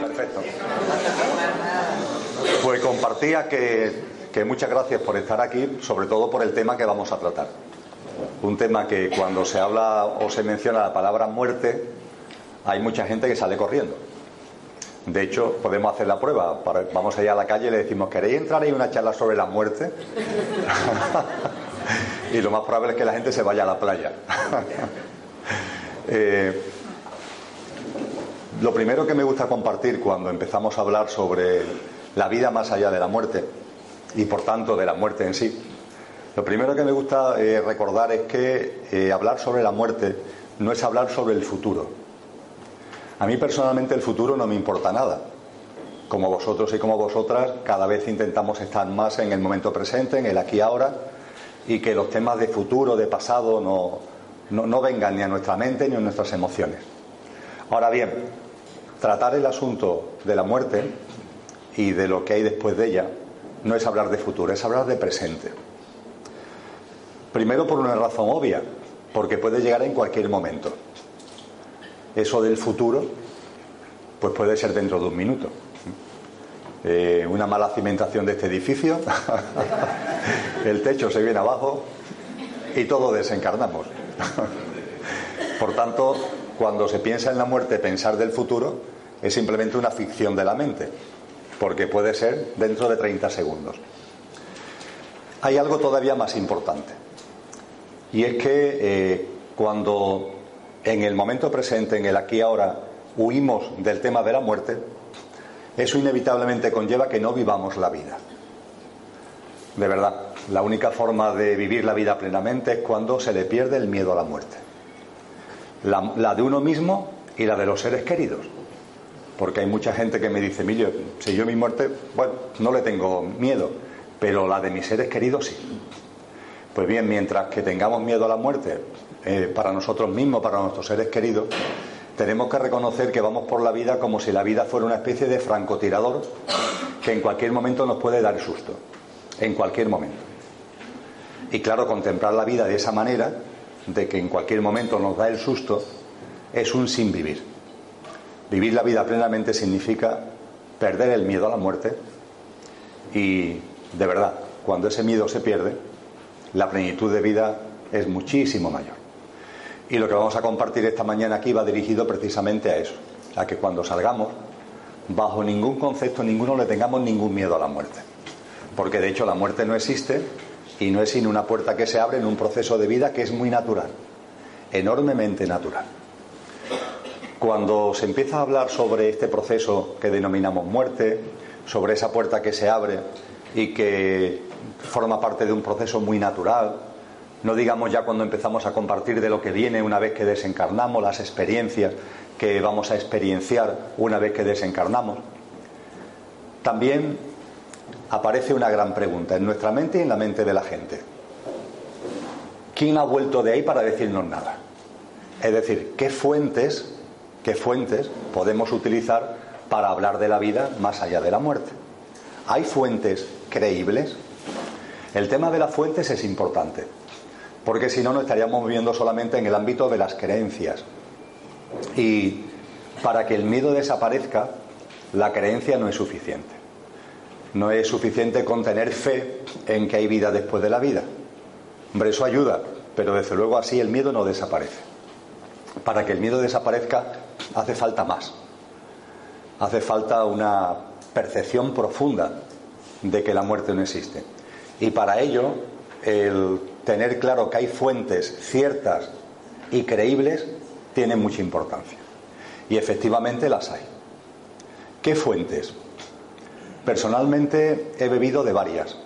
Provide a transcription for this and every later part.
Perfecto. Pues compartía que, que muchas gracias por estar aquí, sobre todo por el tema que vamos a tratar. Un tema que cuando se habla o se menciona la palabra muerte, hay mucha gente que sale corriendo. De hecho, podemos hacer la prueba. Vamos allá a la calle y le decimos, ¿queréis entrar ahí una charla sobre la muerte? y lo más probable es que la gente se vaya a la playa. Eh, lo primero que me gusta compartir cuando empezamos a hablar sobre la vida más allá de la muerte y por tanto de la muerte en sí, lo primero que me gusta eh, recordar es que eh, hablar sobre la muerte no es hablar sobre el futuro. A mí personalmente el futuro no me importa nada. Como vosotros y como vosotras, cada vez intentamos estar más en el momento presente, en el aquí ahora, y que los temas de futuro, de pasado, no, no, no vengan ni a nuestra mente ni a nuestras emociones. Ahora bien, tratar el asunto de la muerte y de lo que hay después de ella no es hablar de futuro, es hablar de presente. Primero por una razón obvia, porque puede llegar en cualquier momento. Eso del futuro, pues puede ser dentro de un minuto. Eh, una mala cimentación de este edificio, el techo se viene abajo y todo desencarnamos. Por tanto, cuando se piensa en la muerte, pensar del futuro es simplemente una ficción de la mente, porque puede ser dentro de 30 segundos. Hay algo todavía más importante, y es que eh, cuando en el momento presente, en el aquí y ahora, huimos del tema de la muerte, eso inevitablemente conlleva que no vivamos la vida. De verdad, la única forma de vivir la vida plenamente es cuando se le pierde el miedo a la muerte. La, de uno mismo y la de los seres queridos. Porque hay mucha gente que me dice, Emilio, si yo mi muerte, bueno, no le tengo miedo, pero la de mis seres queridos sí. Pues bien, mientras que tengamos miedo a la muerte eh, para nosotros mismos, para nuestros seres queridos, tenemos que reconocer que vamos por la vida como si la vida fuera una especie de francotirador que en cualquier momento nos puede dar susto. En cualquier momento. Y claro, contemplar la vida de esa manera, de que en cualquier momento nos da el susto, es un sin vivir. Vivir la vida plenamente significa perder el miedo a la muerte y, de verdad, cuando ese miedo se pierde, la plenitud de vida es muchísimo mayor. Y lo que vamos a compartir esta mañana aquí va dirigido precisamente a eso, a que cuando salgamos, bajo ningún concepto ninguno le tengamos ningún miedo a la muerte. Porque de hecho la muerte no existe y no es sino una puerta que se abre en un proceso de vida que es muy natural, enormemente natural. Cuando se empieza a hablar sobre este proceso que denominamos muerte, sobre esa puerta que se abre y que forma parte de un proceso muy natural, no digamos ya cuando empezamos a compartir de lo que viene una vez que desencarnamos, las experiencias que vamos a experienciar una vez que desencarnamos. También aparece una gran pregunta en nuestra mente y en la mente de la gente. ¿Quién ha vuelto de ahí para decirnos nada? Es decir, ¿qué fuentes, qué fuentes podemos utilizar para hablar de la vida más allá de la muerte? ¿Hay fuentes creíbles? El tema de las fuentes es importante, porque si no nos estaríamos viviendo solamente en el ámbito de las creencias. Y para que el miedo desaparezca, la creencia no es suficiente. No es suficiente con tener fe en que hay vida después de la vida. Hombre, eso ayuda, pero desde luego así el miedo no desaparece. Para que el miedo desaparezca hace falta más. Hace falta una percepción profunda de que la muerte no existe. Y para ello, el tener claro que hay fuentes ciertas y creíbles tiene mucha importancia. Y efectivamente las hay. ¿Qué fuentes? Personalmente he bebido de varias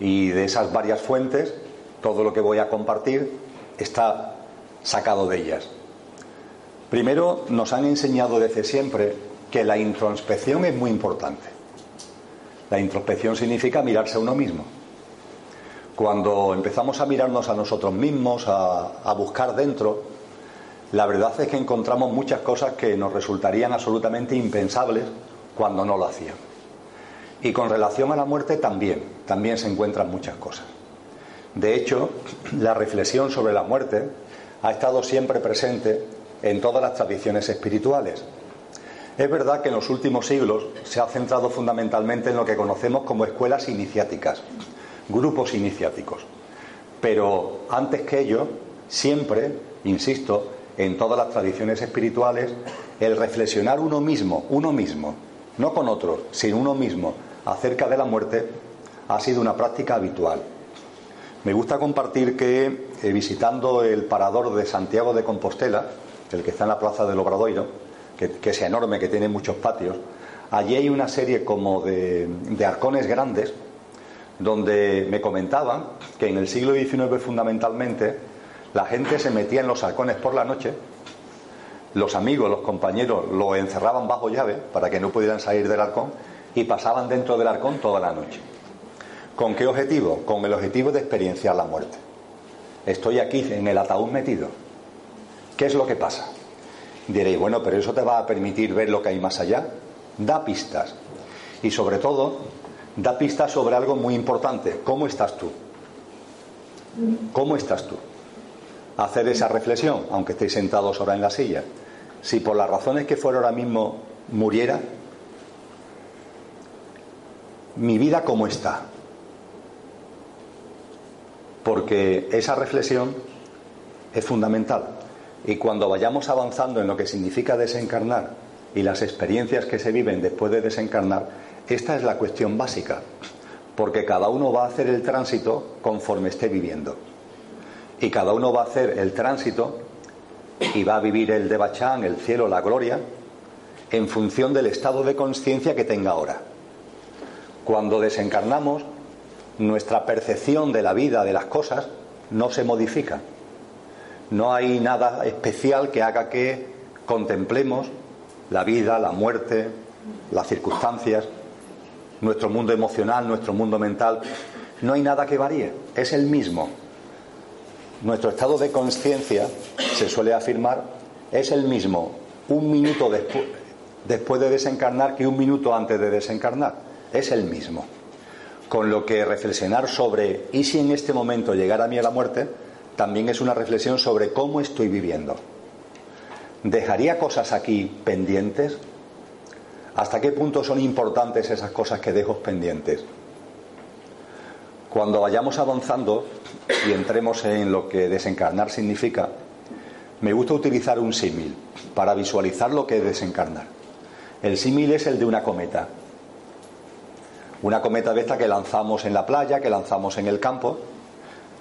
Y de esas varias fuentes, todo lo que voy a compartir está sacado de ellas. Primero, nos han enseñado desde siempre que la introspección es muy importante. La introspección significa mirarse a uno mismo. Cuando empezamos a mirarnos a nosotros mismos, a, buscar dentro, la verdad es que encontramos muchas cosas que nos resultarían absolutamente impensables cuando no lo hacían. Y con relación a la muerte también, también se encuentran muchas cosas. De hecho, la reflexión sobre la muerte ha estado siempre presente en todas las tradiciones espirituales. Es verdad que en los últimos siglos se ha centrado fundamentalmente en lo que conocemos como escuelas iniciáticas, grupos iniciáticos. Pero antes que ello, siempre, insisto, en todas las tradiciones espirituales, el reflexionar uno mismo, uno mismo, no con otros, sino uno mismo, acerca de la muerte, ha sido una práctica habitual. Me gusta compartir que eh, visitando el parador de Santiago de Compostela, el que está en la plaza del Obradoiro, que, es enorme, que tiene muchos patios, allí hay una serie como de, de arcones grandes donde me comentaban que en el siglo XIX fundamentalmente la gente se metía en los arcones por la noche, los amigos, los compañeros lo encerraban bajo llave para que no pudieran salir del arcón y pasaban dentro del arcón toda la noche. ¿Con qué objetivo? Con el objetivo de experienciar la muerte. Estoy aquí en el ataúd metido. ¿Qué es lo que pasa? Diréis, bueno, pero eso te va a permitir ver lo que hay más allá. Da pistas. Y sobre todo, da pistas sobre algo muy importante. ¿Cómo estás tú? ¿Cómo estás tú? Hacer esa reflexión, aunque estéis sentados ahora en la silla. Si por las razones que fuera ahora mismo muriera, mi vida cómo está. Porque esa reflexión es fundamental. Y cuando vayamos avanzando en lo que significa desencarnar y las experiencias que se viven después de desencarnar, esta es la cuestión básica, porque cada uno va a hacer el tránsito conforme esté viviendo. Y cada uno va a hacer el tránsito y va a vivir el Devachán, el cielo, la gloria, en función del estado de conciencia que tenga ahora. Cuando desencarnamos, nuestra percepción de la vida, de las cosas, no se modifica. No hay nada especial que haga que contemplemos la vida, la muerte, las circunstancias nuestro mundo emocional, nuestro mundo mental, no hay nada que varíe, es el mismo. Nuestro estado de conciencia, se suele afirmar, es el mismo un minuto después, de desencarnar que un minuto antes de desencarnar. Es el mismo. Con lo que reflexionar sobre, ¿y si en este momento llegara a mí la muerte? También es una reflexión sobre cómo estoy viviendo. ¿Dejaría cosas aquí pendientes? ¿Hasta qué punto son importantes esas cosas que dejo pendientes? Cuando vayamos avanzando y entremos en lo que desencarnar significa, me gusta utilizar un símil para visualizar lo que es desencarnar. El símil es el de una cometa. Una cometa de esta que lanzamos en la playa, que lanzamos en el campo.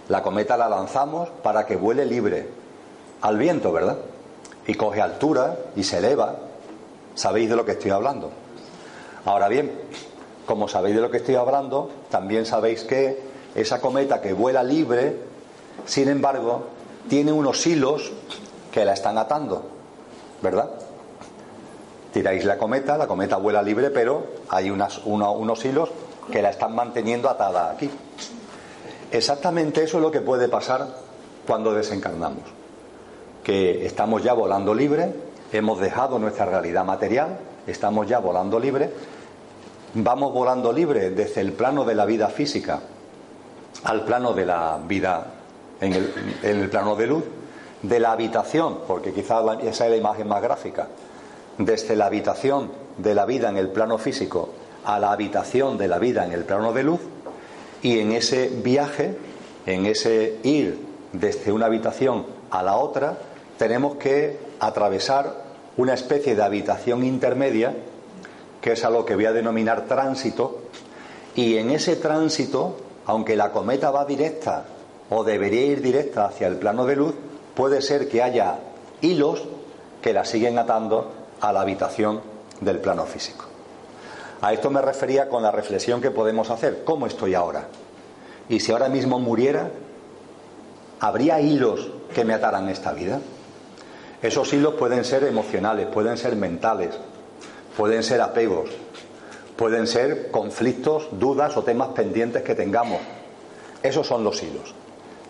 La cometa la lanzamos para que vuele libre al viento, ¿verdad? Y coge altura y se eleva Sabéis de lo que estoy hablando. Ahora bien, como sabéis de lo que estoy hablando, también sabéis que esa cometa que vuela libre, sin embargo, tiene unos hilos que la están atando, ¿verdad? Tiráis la cometa, la cometa vuela libre, pero hay unas, unos hilos que la están manteniendo atada aquí. Exactamente eso es lo que puede pasar cuando desencarnamos, que estamos ya volando libre, hemos dejado nuestra realidad material, estamos ya volando libre, vamos volando libre desde el plano de la vida física al plano de la vida en el, plano de luz, de la habitación, porque quizás esa es la imagen más gráfica, desde la habitación de la vida en el plano físico a la habitación de la vida en el plano de luz, y en ese viaje, en ese ir desde una habitación a la otra, tenemos que atravesar una especie de habitación intermedia, que es a lo que voy a denominar tránsito, y en ese tránsito, aunque la cometa va directa o debería ir directa hacia el plano de luz, puede ser que haya hilos que la siguen atando a la habitación del plano físico. A esto me refería con la reflexión que podemos hacer. ¿Cómo estoy ahora? Y si ahora mismo muriera, ¿habría hilos que me ataran esta vida? Esos hilos pueden ser emocionales, pueden ser mentales, pueden ser apegos, pueden ser conflictos, dudas o temas pendientes que tengamos. Esos son los hilos.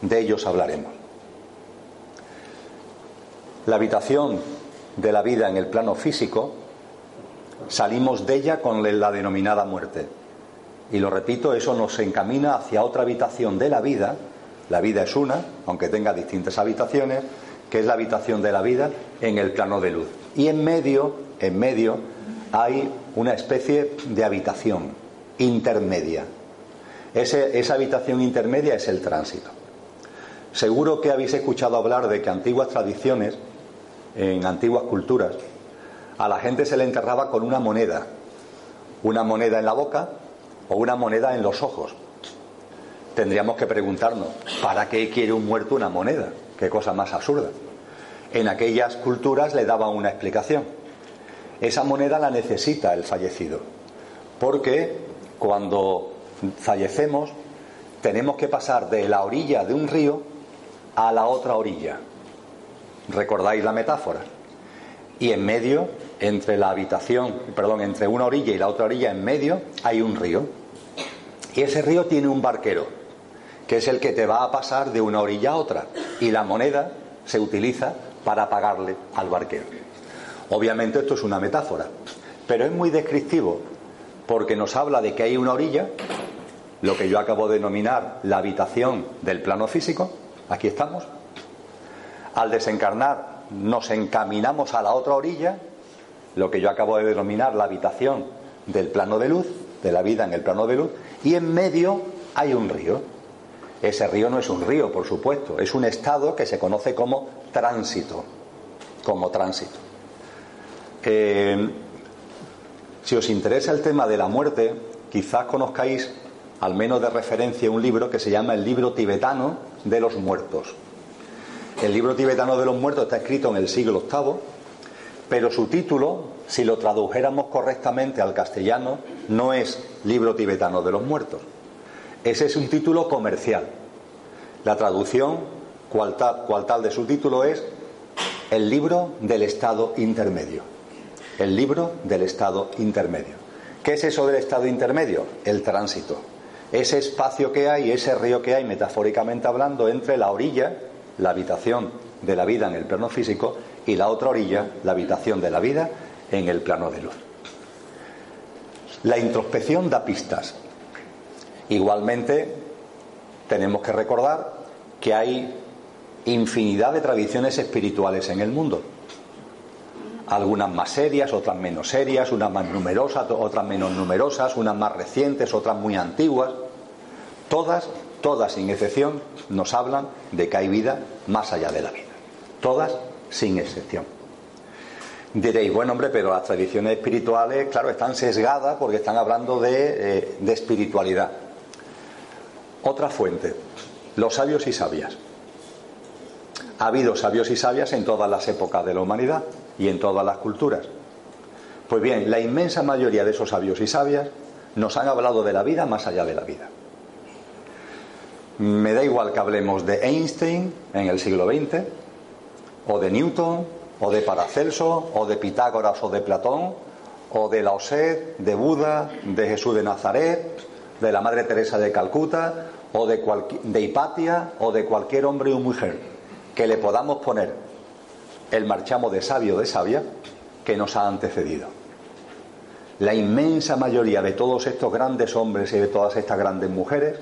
De ellos hablaremos. La habitación de la vida en el plano físico, salimos de ella con la denominada muerte. Y lo repito, eso nos encamina hacia otra habitación de la vida. La vida es una, aunque tenga distintas habitaciones, que es la habitación de la vida en el plano de luz. Y en medio, en medio, hay una especie de habitación intermedia. esa habitación intermedia es el tránsito. Seguro que habéis escuchado hablar de que antiguas tradiciones, en antiguas culturas, a la gente se le enterraba con una moneda, una moneda en la boca o una moneda en los ojos. Tendríamos que preguntarnos, ¿para qué quiere un muerto una moneda? Qué cosa más absurda. En aquellas culturas le daban una explicación. Esa moneda la necesita el fallecido, porque cuando fallecemos tenemos que pasar de la orilla de un río a la otra orilla. ¿Recordáis la metáfora? Y en medio, entre la habitación, perdón, entre una orilla y la otra orilla, en medio, hay un río. Y ese río tiene un barquero, que es el que te va a pasar de una orilla a otra. Y la moneda se utiliza para pagarle al barquero. Obviamente esto es una metáfora, pero es muy descriptivo porque nos habla de que hay una orilla, lo que yo acabo de denominar la habitación del plano físico, aquí estamos. Al desencarnar nos encaminamos a la otra orilla, lo que yo acabo de denominar la habitación del plano de luz, de la vida en el plano de luz, y en medio hay un río. Ese río no es un río, por supuesto, es un estado que se conoce como tránsito, como tránsito. Eh, si os interesa el tema de la muerte, quizás conozcáis, al menos de referencia, un libro que se llama el libro tibetano de los muertos. El libro tibetano de los muertos está escrito en el siglo VIII, pero su título, si lo tradujéramos correctamente al castellano, no es libro tibetano de los muertos. Ese es un título comercial. La traducción, cual tal, de su título, es el libro del estado intermedio. El libro del estado intermedio. ¿Qué es eso del estado intermedio? El tránsito. Ese espacio que hay, ese río que hay, metafóricamente hablando, entre la orilla la habitación de la vida en el plano físico y la otra orilla, la habitación de la vida en el plano de luz. La introspección da pistas. Igualmente, tenemos que recordar que hay infinidad de tradiciones espirituales en el mundo. Algunas más serias, otras menos serias, unas más numerosas, otras menos numerosas, unas más recientes, otras muy antiguas. Todas todas sin excepción nos hablan de que hay vida más allá de la vida. Todas sin excepción. Diréis, bueno hombre, pero las tradiciones espirituales, claro, están sesgadas porque están hablando de, eh, de espiritualidad. Otra fuente, los sabios y sabias. Ha habido sabios y sabias en todas las épocas de la humanidad y en todas las culturas. Pues bien, la inmensa mayoría de esos sabios y sabias nos han hablado de la vida más allá de la vida. Me da igual que hablemos de Einstein en el siglo XX, o de Newton, o de Paracelso, o de Pitágoras o de Platón, o de Laoset, de Buda, de Jesús de Nazaret, de la Madre Teresa de Calcuta, o de, de Hipatia, o de cualquier hombre o mujer que le podamos poner el marchamo de sabio de sabia que nos ha antecedido. La inmensa mayoría de todos estos grandes hombres y de todas estas grandes mujeres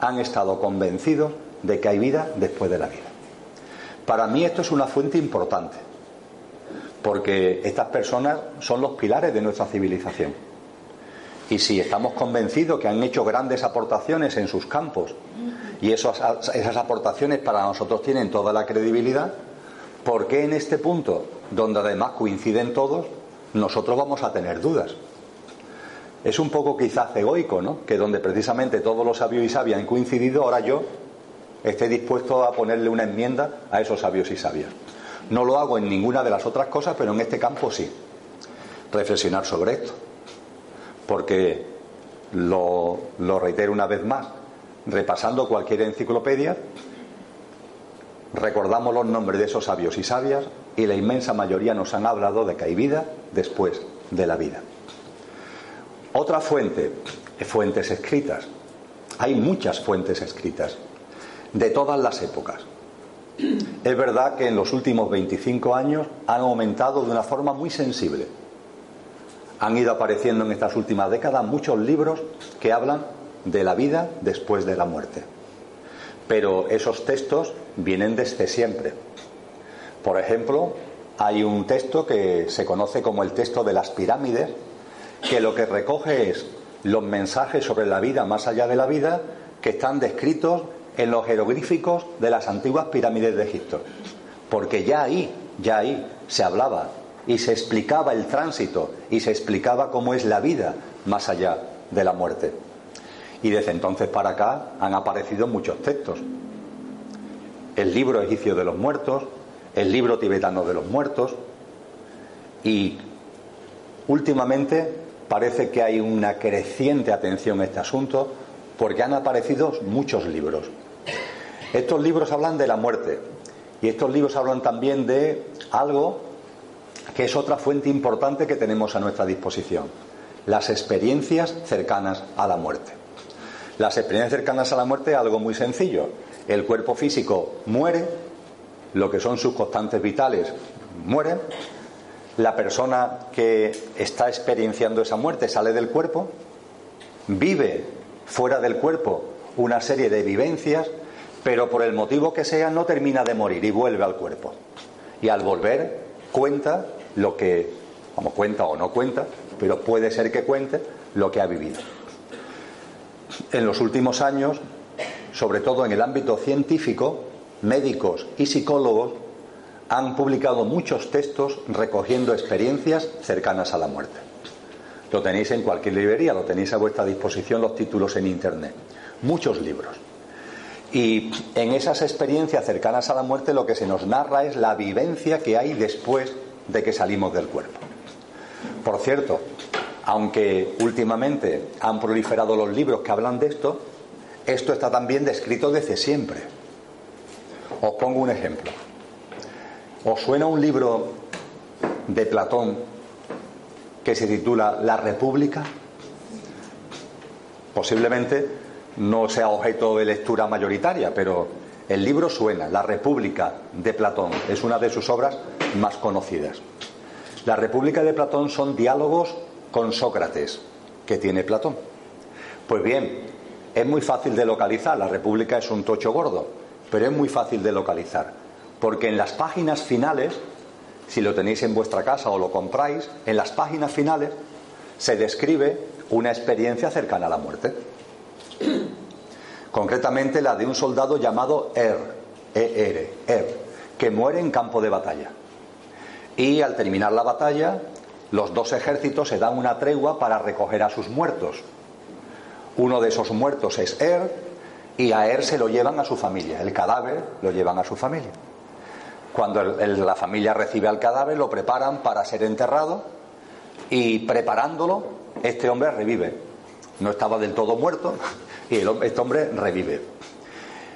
han estado convencidos de que hay vida después de la vida. Para mí esto es una fuente importante, porque estas personas son los pilares de nuestra civilización. Y si estamos convencidos que han hecho grandes aportaciones en sus campos y esas, aportaciones para nosotros tienen toda la credibilidad, ¿por qué en este punto, donde además coinciden todos, nosotros vamos a tener dudas? Es un poco quizás egoico, ¿no? Que donde precisamente todos los sabios y sabias han coincidido, ahora yo esté dispuesto a ponerle una enmienda a esos sabios y sabias. No lo hago en ninguna de las otras cosas, pero en este campo sí. Reflexionar sobre esto. Porque, lo, lo reitero una vez más, repasando cualquier enciclopedia, recordamos los nombres de esos sabios y sabias y la inmensa mayoría nos han hablado de que hay vida después de la vida. Otra fuente, fuentes escritas. Hay muchas fuentes escritas, de todas las épocas. Es verdad que en los últimos 25 años han aumentado de una forma muy sensible. Han ido apareciendo en estas últimas décadas muchos libros que hablan de la vida después de la muerte. Pero esos textos vienen desde siempre. Por ejemplo, hay un texto que se conoce como el texto de las pirámides, que lo que recoge es los mensajes sobre la vida más allá de la vida que están descritos en los jeroglíficos de las antiguas pirámides de Egipto. Porque ya ahí, ya ahí se hablaba y se explicaba el tránsito y se explicaba cómo es la vida más allá de la muerte. Y desde entonces para acá han aparecido muchos textos. El libro egipcio de los muertos, el libro tibetano de los muertos y últimamente parece que hay una creciente atención a este asunto porque han aparecido muchos libros. Estos libros hablan de la muerte y estos libros hablan también de algo que es otra fuente importante que tenemos a nuestra disposición, las experiencias cercanas a la muerte. Las experiencias cercanas a la muerte es algo muy sencillo. El cuerpo físico muere, lo que son sus constantes vitales mueren, la persona que está experienciando esa muerte sale del cuerpo, vive fuera del cuerpo una serie de vivencias, pero por el motivo que sea no termina de morir y vuelve al cuerpo. Y al volver cuenta lo que, como cuenta o no cuenta, pero puede ser que cuente lo que ha vivido. En los últimos años, sobre todo en el ámbito científico, médicos y psicólogos han publicado muchos textos recogiendo experiencias cercanas a la muerte. Lo tenéis en cualquier librería, lo tenéis a vuestra disposición los títulos en Internet. Muchos libros. Y en esas experiencias cercanas a la muerte lo que se nos narra es la vivencia que hay después de que salimos del cuerpo. Por cierto, aunque últimamente han proliferado los libros que hablan de esto, esto está también descrito desde siempre. Os pongo un ejemplo. ¿Os suena un libro de Platón que se titula La República? Posiblemente no sea objeto de lectura mayoritaria, pero el libro suena, La República de Platón, es una de sus obras más conocidas. La República de Platón son diálogos con Sócrates que tiene Platón. Pues bien, es muy fácil de localizar, la República es un tocho gordo, pero es muy fácil de localizar. Porque en las páginas finales, si lo tenéis en vuestra casa o lo compráis, en las páginas finales se describe una experiencia cercana a la muerte. Concretamente la de un soldado llamado Er, E-R, Er, que muere en campo de batalla. Y al terminar la batalla, los dos ejércitos se dan una tregua para recoger a sus muertos. Uno de esos muertos es Er y a Er se lo llevan a su familia. El cadáver lo llevan a su familia. Cuando la familia recibe al cadáver, lo preparan para ser enterrado y preparándolo, este hombre revive. No estaba del todo muerto y este hombre revive.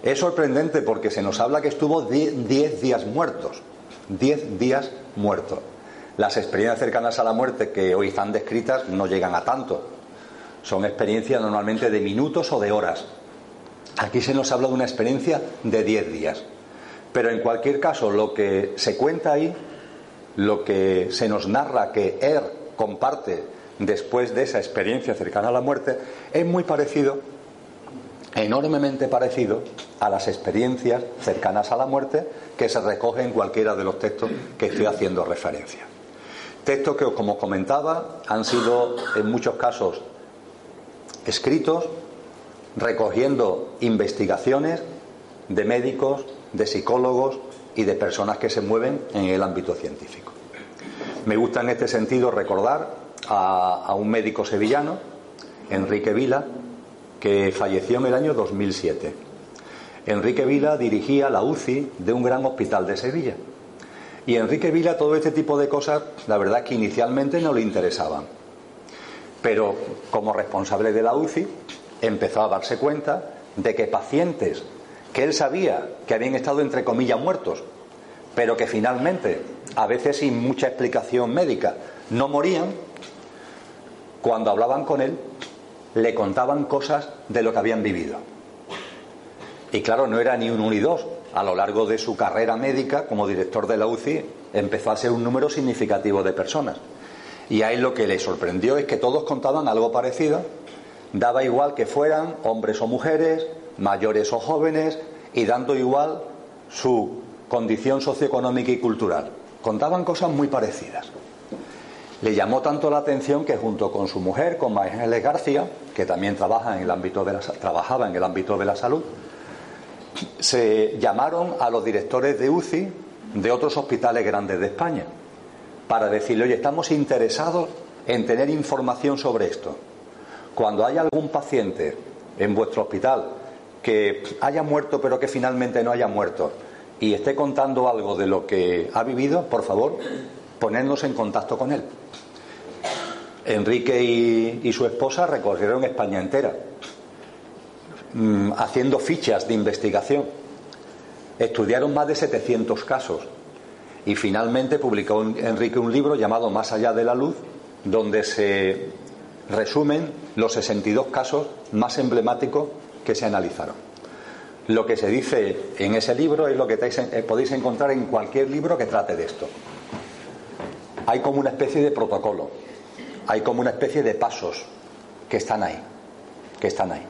Es sorprendente porque se nos habla que estuvo 10 días muertos. 10 días muertos. Las experiencias cercanas a la muerte que hoy están descritas no llegan a tanto. Son experiencias normalmente de minutos o de horas. Aquí se nos habla de una experiencia de 10 días. Pero en cualquier caso, lo que se cuenta ahí, lo que se nos narra que Er comparte después de esa experiencia cercana a la muerte, es muy parecido, enormemente parecido a las experiencias cercanas a la muerte que se recogen en cualquiera de los textos que estoy haciendo referencia. Textos que, como comentaba, han sido en muchos casos escritos recogiendo investigaciones de médicos, de psicólogos y de personas que se mueven en el ámbito científico. Me gusta en este sentido recordar a, un médico sevillano, Enrique Vila, que falleció en el año 2007. Enrique Vila dirigía la UCI de un gran hospital de Sevilla. Y Enrique Vila todo este tipo de cosas, la verdad que inicialmente no le interesaban. Pero como responsable de la UCI, empezó a darse cuenta de que pacientes que él sabía que habían estado entre comillas muertos, pero que finalmente, a veces sin mucha explicación médica, no morían, cuando hablaban con él, le contaban cosas de lo que habían vivido. Y claro, no era ni uno ni dos. A lo largo de su carrera médica, como director de la UCI, empezó a ser un número significativo de personas. Y a él lo que le sorprendió es que todos contaban algo parecido. Daba igual que fueran hombres o mujeres, mayores o jóvenes, y dando igual su condición socioeconómica y cultural. Contaban cosas muy parecidas. Le llamó tanto la atención que junto con su mujer, con Ángeles García, que también trabaja en el ámbito de la, trabajaba en el ámbito de la salud, se llamaron a los directores de UCI de otros hospitales grandes de España para decirle, oye, estamos interesados en tener información sobre esto. Cuando haya algún paciente en vuestro hospital que haya muerto pero que finalmente no haya muerto y esté contando algo de lo que ha vivido, por favor, ponernos en contacto con él. Enrique y, su esposa recorrieron España entera, mm, haciendo fichas de investigación. Estudiaron más de 700 casos y finalmente publicó Enrique un libro llamado Más allá de la luz, donde se resumen los 62 casos más emblemáticos que se analizaron. Lo que se dice en ese libro es lo que eh, podéis encontrar en cualquier libro que trate de esto. Hay como una especie de protocolo, hay como una especie de pasos que están ahí, que están ahí.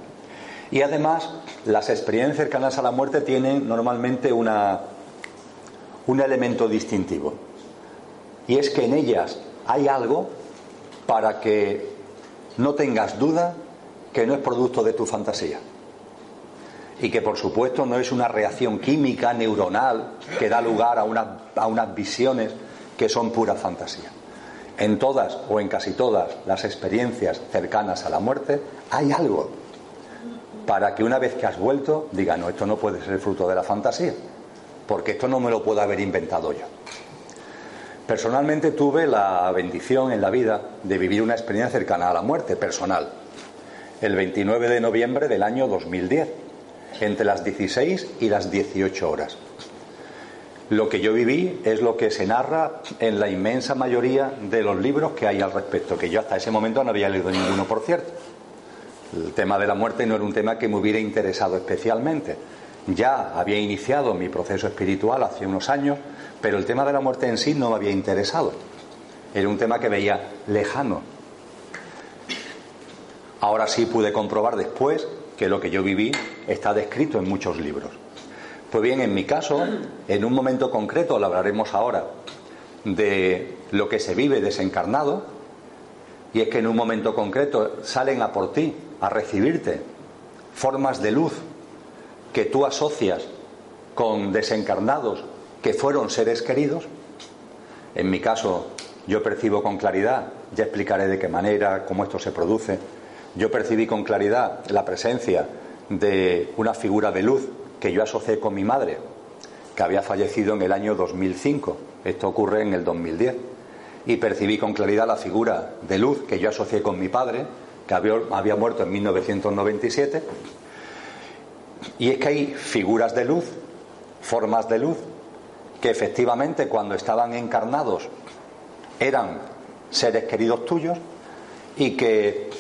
Y además, las experiencias cercanas a la muerte tienen normalmente una, un elemento distintivo. Y es que en ellas hay algo para que no tengas duda que no es producto de tu fantasía. Y que por supuesto no es una reacción química, neuronal, que da lugar a, a unas visiones que son pura fantasía. En todas o en casi todas las experiencias cercanas a la muerte hay algo para que una vez que has vuelto diga, no, esto no puede ser fruto de la fantasía, porque esto no me lo puedo haber inventado yo. Personalmente tuve la bendición en la vida de vivir una experiencia cercana a la muerte, personal, el 29 de noviembre del año 2010, entre las 16 y las 18 horas. Lo que yo viví es lo que se narra en la inmensa mayoría de los libros que hay al respecto, que yo hasta ese momento no había leído ninguno, por cierto. El tema de la muerte no era un tema que me hubiera interesado especialmente. Ya había iniciado mi proceso espiritual hace unos años, pero el tema de la muerte en sí no me había interesado. Era un tema que veía lejano. Ahora sí pude comprobar después que lo que yo viví está descrito en muchos libros. Pues bien, en mi caso, en un momento concreto, lo hablaremos ahora, de lo que se vive desencarnado, y es que en un momento concreto salen a por ti, a recibirte, formas de luz que tú asocias con desencarnados que fueron seres queridos. En mi caso, yo percibo con claridad, ya explicaré de qué manera, cómo esto se produce. Yo percibí con claridad la presencia de una figura de luz que yo asocié con mi madre, que había fallecido en el año 2005. Esto ocurre en el 2010. Y percibí con claridad la figura de luz que yo asocié con mi padre, que había, había muerto en 1997. Y es que hay figuras de luz, formas de luz, que efectivamente cuando estaban encarnados eran seres queridos tuyos y que,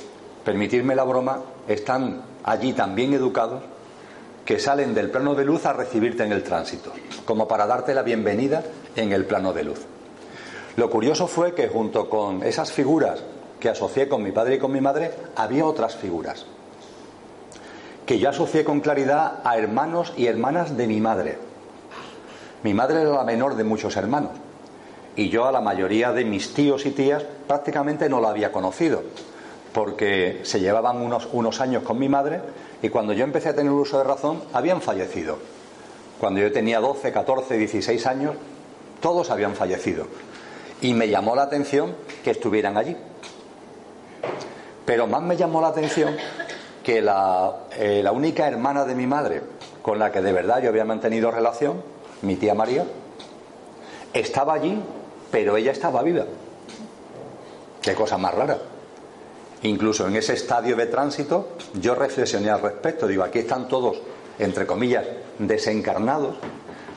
permitirme la broma, están allí también educados que salen del plano de luz a recibirte en el tránsito, como para darte la bienvenida en el plano de luz. Lo curioso fue que junto con esas figuras que asocié con mi padre y con mi madre, había otras figuras que yo asocié con claridad a hermanos y hermanas de mi madre. Mi madre era la menor de muchos hermanos y yo a la mayoría de mis tíos y tías prácticamente no la había conocido porque se llevaban unos, unos años con mi madre y cuando yo empecé a tener uso de razón, habían fallecido. Cuando yo tenía 12, 14, 16 años, todos habían fallecido. Y me llamó la atención que estuvieran allí. Pero más me llamó la atención que la, eh, la única hermana de mi madre con la que de verdad yo había mantenido relación, mi tía María, estaba allí, pero ella estaba viva. Qué cosa más rara. Incluso en ese estadio de tránsito yo reflexioné al respecto. Digo, aquí están todos, entre comillas, desencarnados,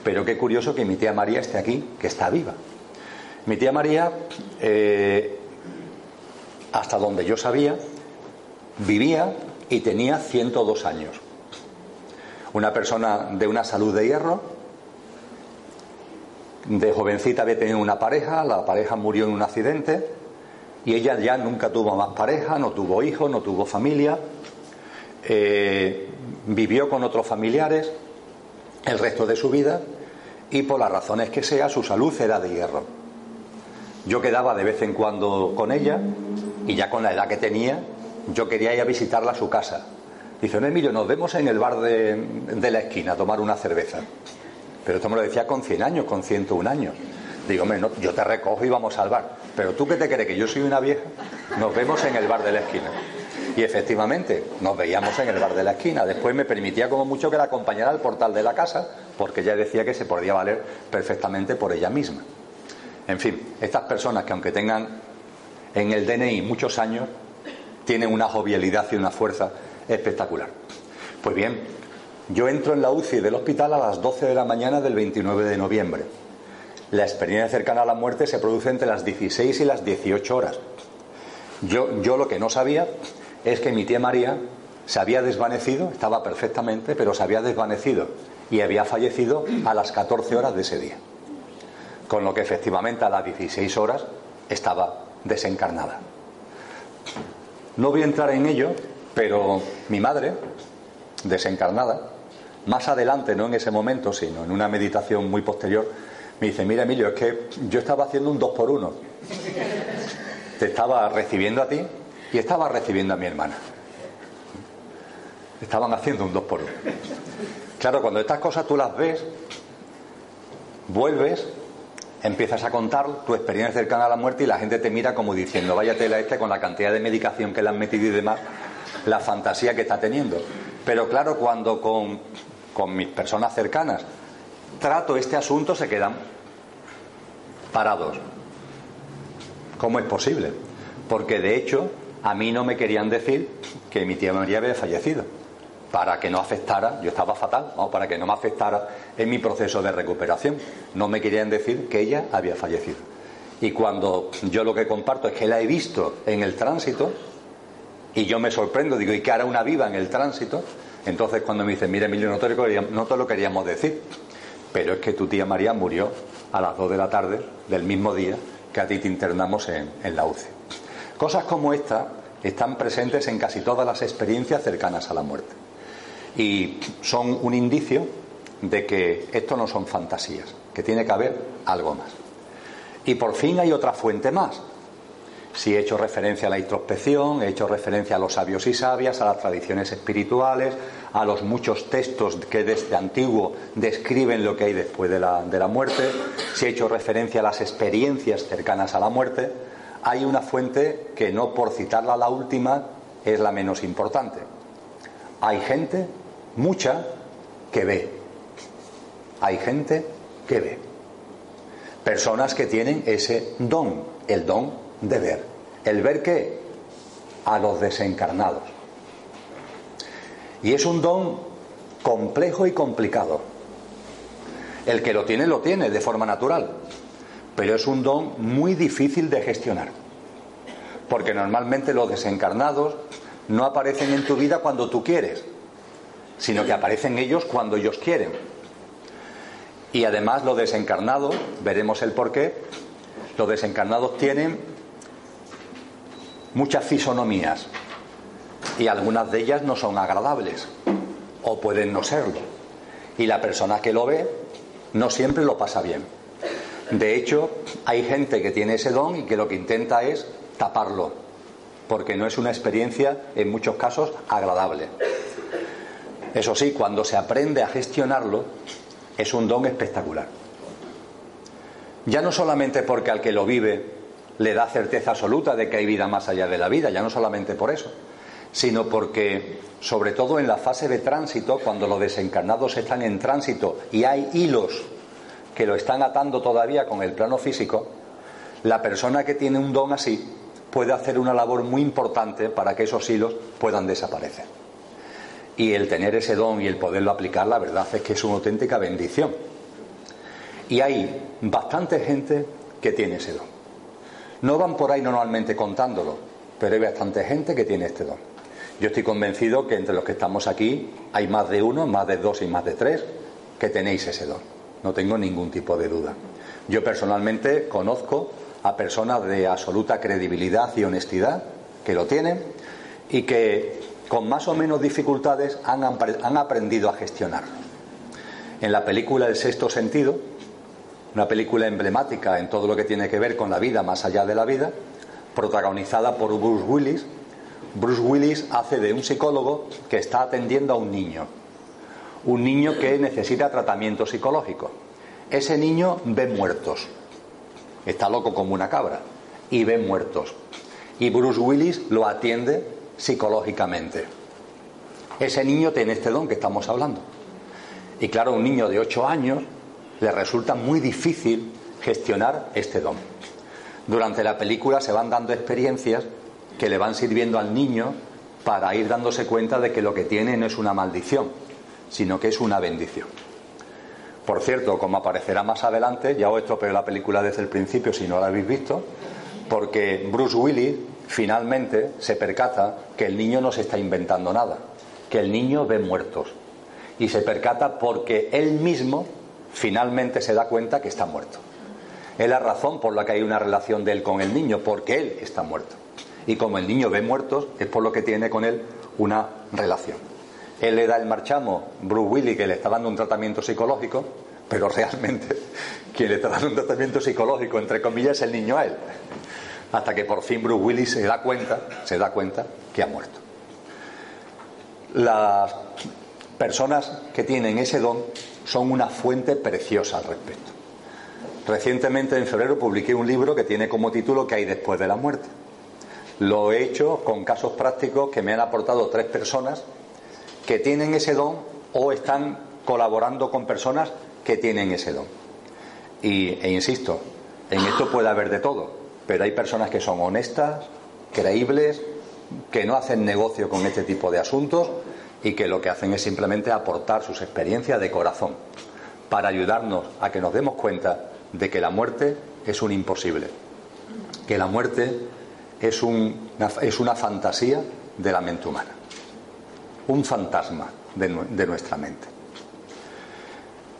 pero qué curioso que mi tía María esté aquí, que está viva. Mi tía María, eh, hasta donde yo sabía, vivía y tenía 102 años. Una persona de una salud de hierro, de jovencita había tenido una pareja, la pareja murió en un accidente y ella ya nunca tuvo más pareja, no tuvo hijos, no tuvo familia, eh, vivió con otros familiares el resto de su vida y por las razones que sea su salud era de hierro. Yo quedaba de vez en cuando con ella y ya con la edad que tenía, yo quería ir a visitarla a su casa. Dice, no, Emilio, nos vemos en el bar de, de la esquina a tomar una cerveza. Pero esto me lo decía con 100 años, con 101 años. Digo, hombre, yo te recojo y vamos al bar. Pero tú que te crees que yo soy una vieja, nos vemos en el bar de la esquina. Y efectivamente, nos veíamos en el bar de la esquina. Después me permitía como mucho que la acompañara al portal de la casa, porque ella decía que se podía valer perfectamente por ella misma. En fin, estas personas que aunque tengan en el DNI muchos años, tienen una jovialidad y una fuerza espectacular. Pues bien, yo entro en la UCI del hospital a las 12 de la mañana del 29 de noviembre. La experiencia cercana a la muerte se produce entre las 16 y las 18 horas. Yo, yo lo que no sabía es que mi tía María se había desvanecido, estaba perfectamente, pero se había desvanecido y había fallecido a las 14 horas de ese día. Con lo que efectivamente a las 16 horas estaba desencarnada. No voy a entrar en ello, pero mi madre, desencarnada, más adelante, no en ese momento, sino en una meditación muy posterior, me dice, mira Emilio, es que yo estaba haciendo un dos por uno. Te estaba recibiendo a ti y estaba recibiendo a mi hermana. Estaban haciendo un dos por uno. Claro, cuando estas cosas tú las ves, vuelves, empiezas a contar tu experiencia cercana a la muerte y la gente te mira como diciendo, vaya tela este con la cantidad de medicación que le han metido y demás, la fantasía que está teniendo. Pero claro, cuando con, con mis personas cercanas trato este asunto se quedan parados. ¿Cómo es posible? Porque de hecho a mí no me querían decir que mi tía María había fallecido, para que no afectara, yo estaba fatal, para que no me afectara en mi proceso de recuperación. No me querían decir que ella había fallecido. Y cuando yo lo que comparto es que la he visto en el tránsito, y yo me sorprendo, digo, ¿y qué hará una viva en el tránsito? Entonces cuando me dicen, mira Emilio, no no te lo queríamos decir, pero es que tu tía María murió a las 2 de la tarde del mismo día que a ti te internamos en, la UCI. Cosas como esta están presentes en casi todas las experiencias cercanas a la muerte. Y son un indicio de que esto no son fantasías, que tiene que haber algo más. Y por fin hay otra fuente más, si he hecho referencia a la introspección, he hecho referencia a los sabios y sabias, a las tradiciones espirituales, a los muchos textos que desde antiguo describen lo que hay después de la, de la muerte, si he hecho referencia a las experiencias cercanas a la muerte, hay una fuente que no por citarla la última es la menos importante. Hay gente, mucha, que ve. Hay gente que ve. Personas que tienen ese don, el don de ver. ¿El ver qué? A los desencarnados. Y es un don complejo y complicado. El que lo tiene, lo tiene de forma natural. Pero es un don muy difícil de gestionar. Porque normalmente los desencarnados no aparecen en tu vida cuando tú quieres, sino que aparecen ellos cuando ellos quieren. Y además los desencarnados, veremos el por qué, los desencarnados tienen muchas fisonomías y algunas de ellas no son agradables o pueden no serlo. Y la persona que lo ve no siempre lo pasa bien. De hecho, hay gente que tiene ese don y que lo que intenta es taparlo, porque no es una experiencia en muchos casos agradable. Eso sí, cuando se aprende a gestionarlo, es un don espectacular. Ya no solamente porque al que lo vive le da certeza absoluta de que hay vida más allá de la vida, ya no solamente por eso, sino porque, sobre todo en la fase de tránsito, cuando los desencarnados están en tránsito y hay hilos que lo están atando todavía con el plano físico, la persona que tiene un don así puede hacer una labor muy importante para que esos hilos puedan desaparecer. Y el tener ese don y el poderlo aplicar, la verdad es que es una auténtica bendición. Y hay bastante gente que tiene ese don. No van por ahí normalmente contándolo, pero hay bastante gente que tiene este don. Yo estoy convencido que entre los que estamos aquí hay más de uno, más de dos y más de tres que tenéis ese don. No tengo ningún tipo de duda. Yo personalmente conozco a personas de absoluta credibilidad y honestidad que lo tienen y que con más o menos dificultades han, aprendido a gestionarlo. En la película El sexto sentido, una película emblemática en todo lo que tiene que ver con la vida más allá de la vida, protagonizada por Bruce Willis, Bruce Willis hace de un psicólogo que está atendiendo a un niño, un niño que necesita tratamiento psicológico. Ese niño ve muertos, está loco como una cabra y ve muertos. Y Bruce Willis lo atiende psicológicamente. Ese niño tiene este don que estamos hablando. Y claro, un niño de 8 años le resulta muy difícil gestionar este don. Durante la película se van dando experiencias que le van sirviendo al niño para ir dándose cuenta de que lo que tiene no es una maldición, sino que es una bendición. Por cierto, como aparecerá más adelante, ya os estropeo la película desde el principio si no la habéis visto, porque Bruce Willis finalmente se percata que el niño no se está inventando nada, que el niño ve muertos. Y se percata porque él mismo finalmente se da cuenta que está muerto. Es la razón por la que hay una relación de él con el niño, porque él está muerto. Y como el niño ve muertos, es por lo que tiene con él una relación. Él le da el marchamo, Bruce Willis, que le está dando un tratamiento psicológico, pero realmente quien le está dando un tratamiento psicológico, entre comillas, es el niño a él. Hasta que por fin Bruce Willis se da cuenta, se da cuenta que ha muerto. Las personas que tienen ese don son una fuente preciosa al respecto. Recientemente, en febrero, publiqué un libro que tiene como título ¿Qué hay después de la muerte? Lo he hecho con casos prácticos que me han aportado tres personas que tienen ese don o están colaborando con personas que tienen ese don. Y, e insisto, en esto puede haber de todo, pero hay personas que son honestas, creíbles, que no hacen negocio con este tipo de asuntos y que lo que hacen es simplemente aportar sus experiencias de corazón para ayudarnos a que nos demos cuenta de que la muerte es un imposible, que la muerte es, una, es una fantasía de la mente humana un fantasma de, nuestra mente.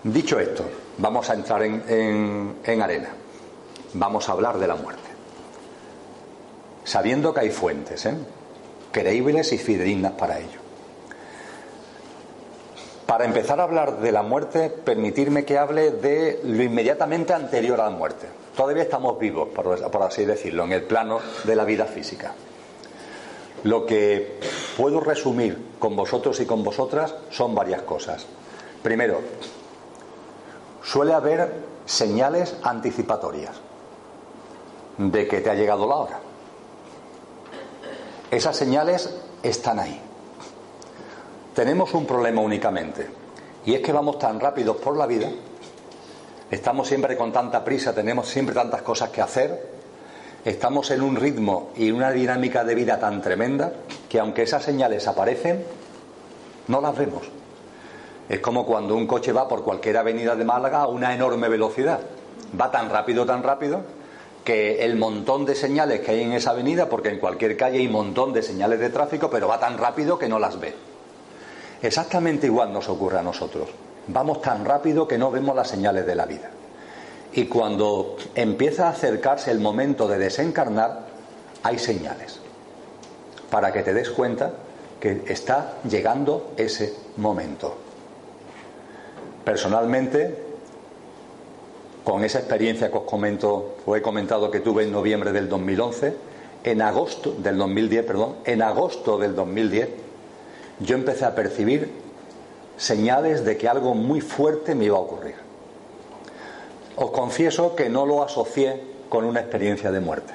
Dicho esto, vamos a entrar en, arena. Vamos a hablar de la muerte. Sabiendo que hay fuentes, ¿eh? creíbles y fidedignas para ello. Para empezar a hablar de la muerte, permitirme que hable de lo inmediatamente anterior a la muerte. Todavía estamos vivos, por así decirlo, en el plano de la vida física. Lo que puedo resumir con vosotros y con vosotras son varias cosas. Primero, suele haber señales anticipatorias de que te ha llegado la hora. Esas señales están ahí. Tenemos un problema únicamente, y es que vamos tan rápidos por la vida, estamos siempre con tanta prisa, tenemos siempre tantas cosas que hacer, estamos en un ritmo y una dinámica de vida tan tremenda que aunque esas señales aparecen, no las vemos. Es como cuando un coche va por cualquier avenida de Málaga a una enorme velocidad. Va tan rápido, tan rápido, que el montón de señales que hay en esa avenida, porque en cualquier calle hay un montón de señales de tráfico, pero va tan rápido que no las ve. Exactamente igual nos ocurre a nosotros. Vamos tan rápido que no vemos las señales de la vida. Y cuando empieza a acercarse el momento de desencarnar, hay señales para que te des cuenta que está llegando ese momento. Personalmente, con esa experiencia que os comento, os he comentado que tuve en noviembre del 2011, en agosto del 2010, perdón, en agosto del 2010, yo empecé a percibir señales de que algo muy fuerte me iba a ocurrir. Os confieso que no lo asocié con una experiencia de muerte,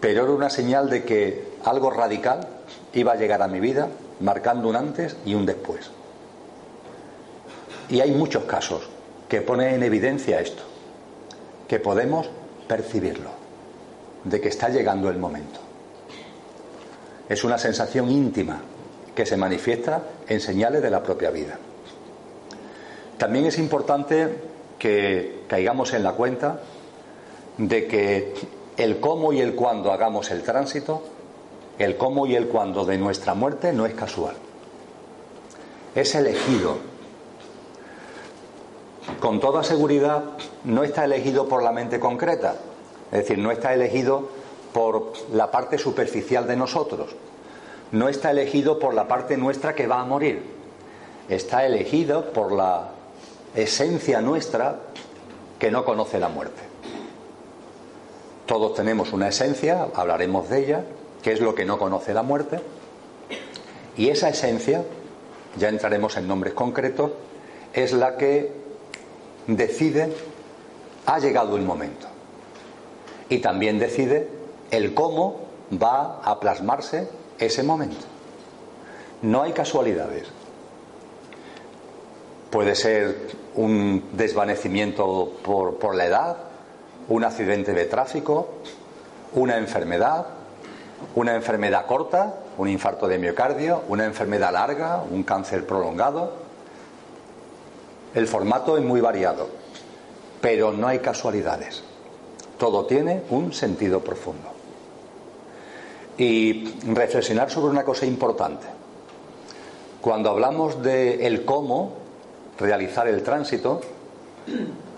pero era una señal de que algo radical iba a llegar a mi vida, marcando un antes y un después. Y hay muchos casos que ponen en evidencia esto, que podemos percibirlo. de que está llegando el momento. Es una sensación íntima que se manifiesta en señales de la propia vida. También es importante que caigamos en la cuenta de que el cómo y el cuándo hagamos el tránsito, el cómo y el cuándo de nuestra muerte no es casual. Es elegido. Con toda seguridad no está elegido por la mente concreta, es decir, no está elegido por la parte superficial de nosotros, no está elegido por la parte nuestra que va a morir, está elegido por la esencia nuestra que no conoce la muerte. Todos tenemos una esencia, hablaremos de ella, que es lo que no conoce la muerte, y esa esencia, ya entraremos en nombres concretos, es la que decide, ha llegado el momento, y también decide el cómo va a plasmarse ese momento. No hay casualidades. Puede ser un desvanecimiento por, por la edad, un accidente de tráfico, una enfermedad, una enfermedad corta, un infarto de miocardio, una enfermedad larga, un cáncer prolongado. El formato es muy variado, pero no hay casualidades. Todo tiene un sentido profundo. Y reflexionar sobre una cosa importante. Cuando hablamos de el cómo realizar el tránsito,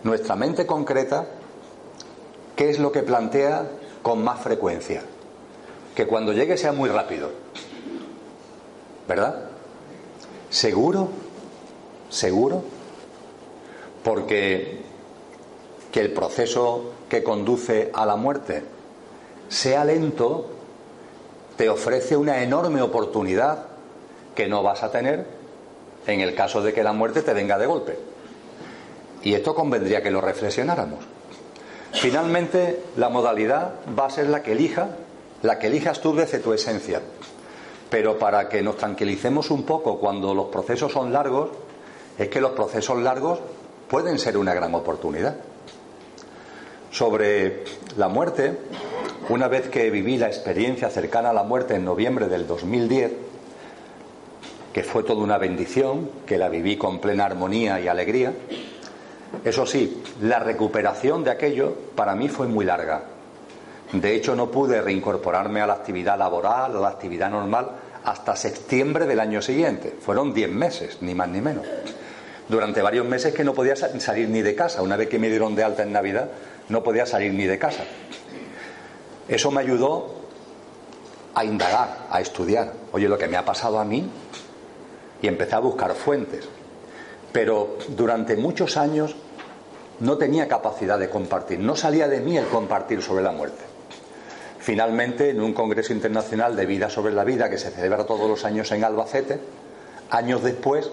nuestra mente concreta, ¿qué es lo que plantea con más frecuencia? Que cuando llegue sea muy rápido. ¿Verdad? ¿Seguro? ¿Seguro? Porque que el proceso que conduce a la muerte sea lento, te ofrece una enorme oportunidad que no vas a tener en el caso de que la muerte te venga de golpe. Y esto convendría que lo reflexionáramos. Finalmente, la modalidad va a ser la que elija, la que elijas tú desde tu esencia. Pero para que nos tranquilicemos un poco cuando los procesos son largos, es que los procesos largos pueden ser una gran oportunidad. Sobre la muerte, una vez que viví la experiencia cercana a la muerte en noviembre del 2010, que fue toda una bendición, que la viví con plena armonía y alegría, eso sí, la recuperación de aquello para mí fue muy larga. De hecho, no pude reincorporarme a la actividad laboral a la actividad normal hasta septiembre del año siguiente. Fueron diez meses, ni más ni menos. Durante varios meses que no podía salir ni de casa. Una vez que me dieron de alta en Navidad, no podía salir ni de casa. Eso me ayudó a indagar, a estudiar. Oye, lo que me ha pasado a mí, y empecé a buscar fuentes. Pero durante muchos años no tenía capacidad de compartir, no salía de mí el compartir sobre la muerte. Finalmente, en un Congreso Internacional de Vida sobre la Vida que se celebra todos los años en Albacete, años después,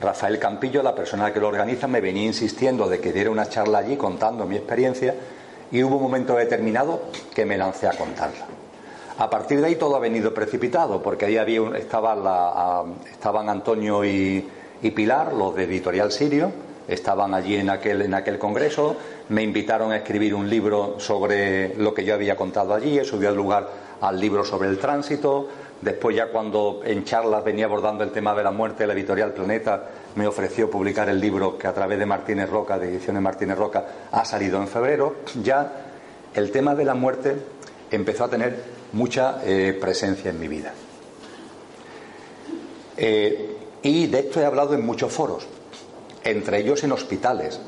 Rafael Campillo, la persona que lo organiza, me venía insistiendo de que diera una charla allí contando mi experiencia y hubo un momento determinado que me lancé a contarla. A partir de ahí todo ha venido precipitado, porque ahí había, estaba la, estaban Antonio y, Pilar, los de Editorial Sirio, estaban allí en aquel, en aquel congreso, me invitaron a escribir un libro sobre lo que yo había contado allí, eso dio lugar al libro sobre el tránsito, Después ya cuando en charlas venía abordando el tema de la muerte, la editorial Planeta me ofreció publicar el libro que a través de Martínez Roca, de Ediciones Martínez Roca, ha salido en febrero. Ya el tema de la muerte empezó a tener mucha eh, presencia en mi vida. Eh, y de esto he hablado en muchos foros, entre ellos en hospitales.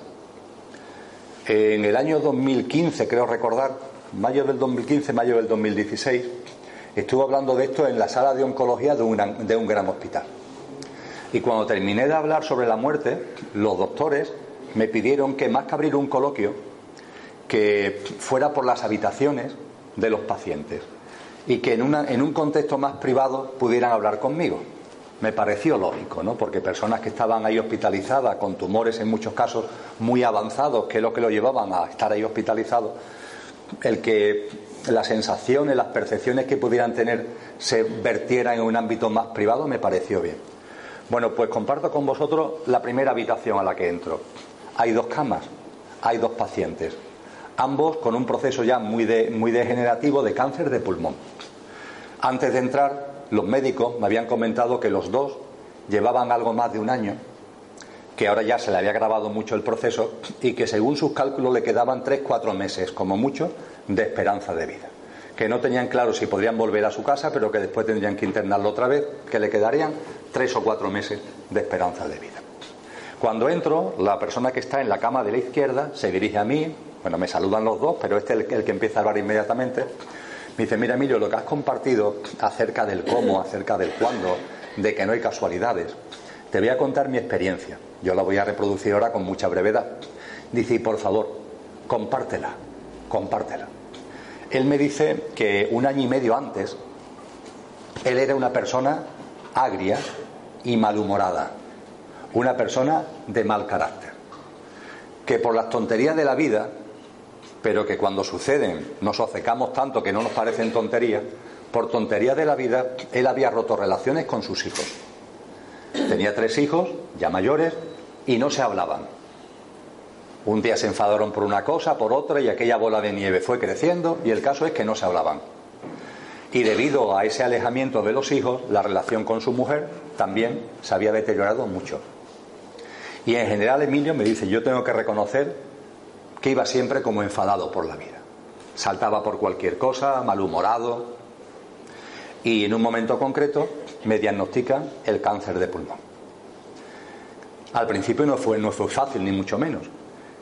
En el año 2015, creo recordar, mayo del 2015, mayo del 2016, Estuve hablando de esto en la sala de oncología de un, de un gran hospital. Y cuando terminé de hablar sobre la muerte, los doctores me pidieron que más que abrir un coloquio, que fuera por las habitaciones de los pacientes y que en, en un contexto más privado pudieran hablar conmigo. Me pareció lógico, ¿no? Porque personas que estaban ahí hospitalizadas con tumores en muchos casos muy avanzados, que es lo que lo llevaban a estar ahí hospitalizados, el que las sensaciones, las percepciones que pudieran tener se vertieran en un ámbito más privado, me pareció bien. Bueno, pues comparto con vosotros la primera habitación a la que entro. Hay dos camas, hay dos pacientes. ambos con un proceso ya muy, muy degenerativo de cáncer de pulmón. Antes de entrar, los médicos me habían comentado que los dos llevaban algo más de un año, que ahora ya se le había grabado mucho el proceso y que según sus cálculos le quedaban tres, cuatro meses, como mucho, de esperanza de vida. Que no tenían claro si podrían volver a su casa, pero que después tendrían que internarlo otra vez, que le quedarían tres o cuatro meses de esperanza de vida. Cuando entro, la persona que está en la cama de la izquierda se dirige a mí, bueno, me saludan los dos, pero este es el, que empieza a hablar inmediatamente. Me dice, mira Emilio, lo que has compartido acerca del cómo, acerca del cuándo, de que no hay casualidades, te voy a contar mi experiencia. Yo la voy a reproducir ahora con mucha brevedad. Dice, y por favor, compártela, compártela. Él me dice que un año y medio antes, él era una persona agria y malhumorada, una persona de mal carácter, que por las tonterías de la vida pero que cuando suceden nos obcecamos tanto que no nos parecen tonterías, por tonterías de la vida, él había roto relaciones con sus hijos. Tenía tres hijos, ya mayores, y no se hablaban. Un día se enfadaron por una cosa, por otra, y aquella bola de nieve fue creciendo, y el caso es que no se hablaban. Y debido a ese alejamiento de los hijos, la relación con su mujer también se había deteriorado mucho. Y en general Emilio me dice, yo tengo que reconocer que iba siempre como enfadado por la vida. Saltaba por cualquier cosa, malhumorado. Y en un momento concreto me diagnostican el cáncer de pulmón. Al principio no fue, no fue fácil, ni mucho menos.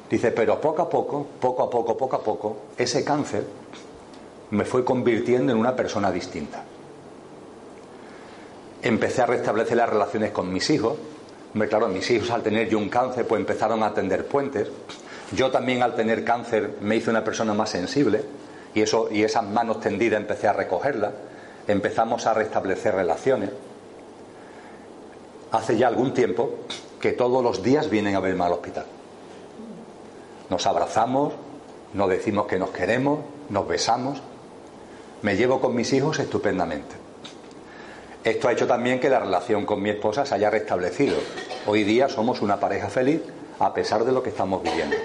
Dice, pero poco a poco, poco a poco, poco a poco, ese cáncer me fue convirtiendo en una persona distinta. Empecé a restablecer las relaciones con mis hijos. Me claro, mis hijos al tener yo un cáncer, pues empezaron a tender puentes. Yo también al tener cáncer me hice una persona más sensible y, eso, y esas manos tendidas empecé a recogerlas, empezamos a restablecer relaciones. Hace ya algún tiempo que todos los días vienen a verme al hospital. Nos abrazamos, nos decimos que nos queremos, nos besamos. Me llevo con mis hijos estupendamente. Esto ha hecho también que la relación con mi esposa se haya restablecido. Hoy día somos una pareja feliz a pesar de lo que estamos viviendo.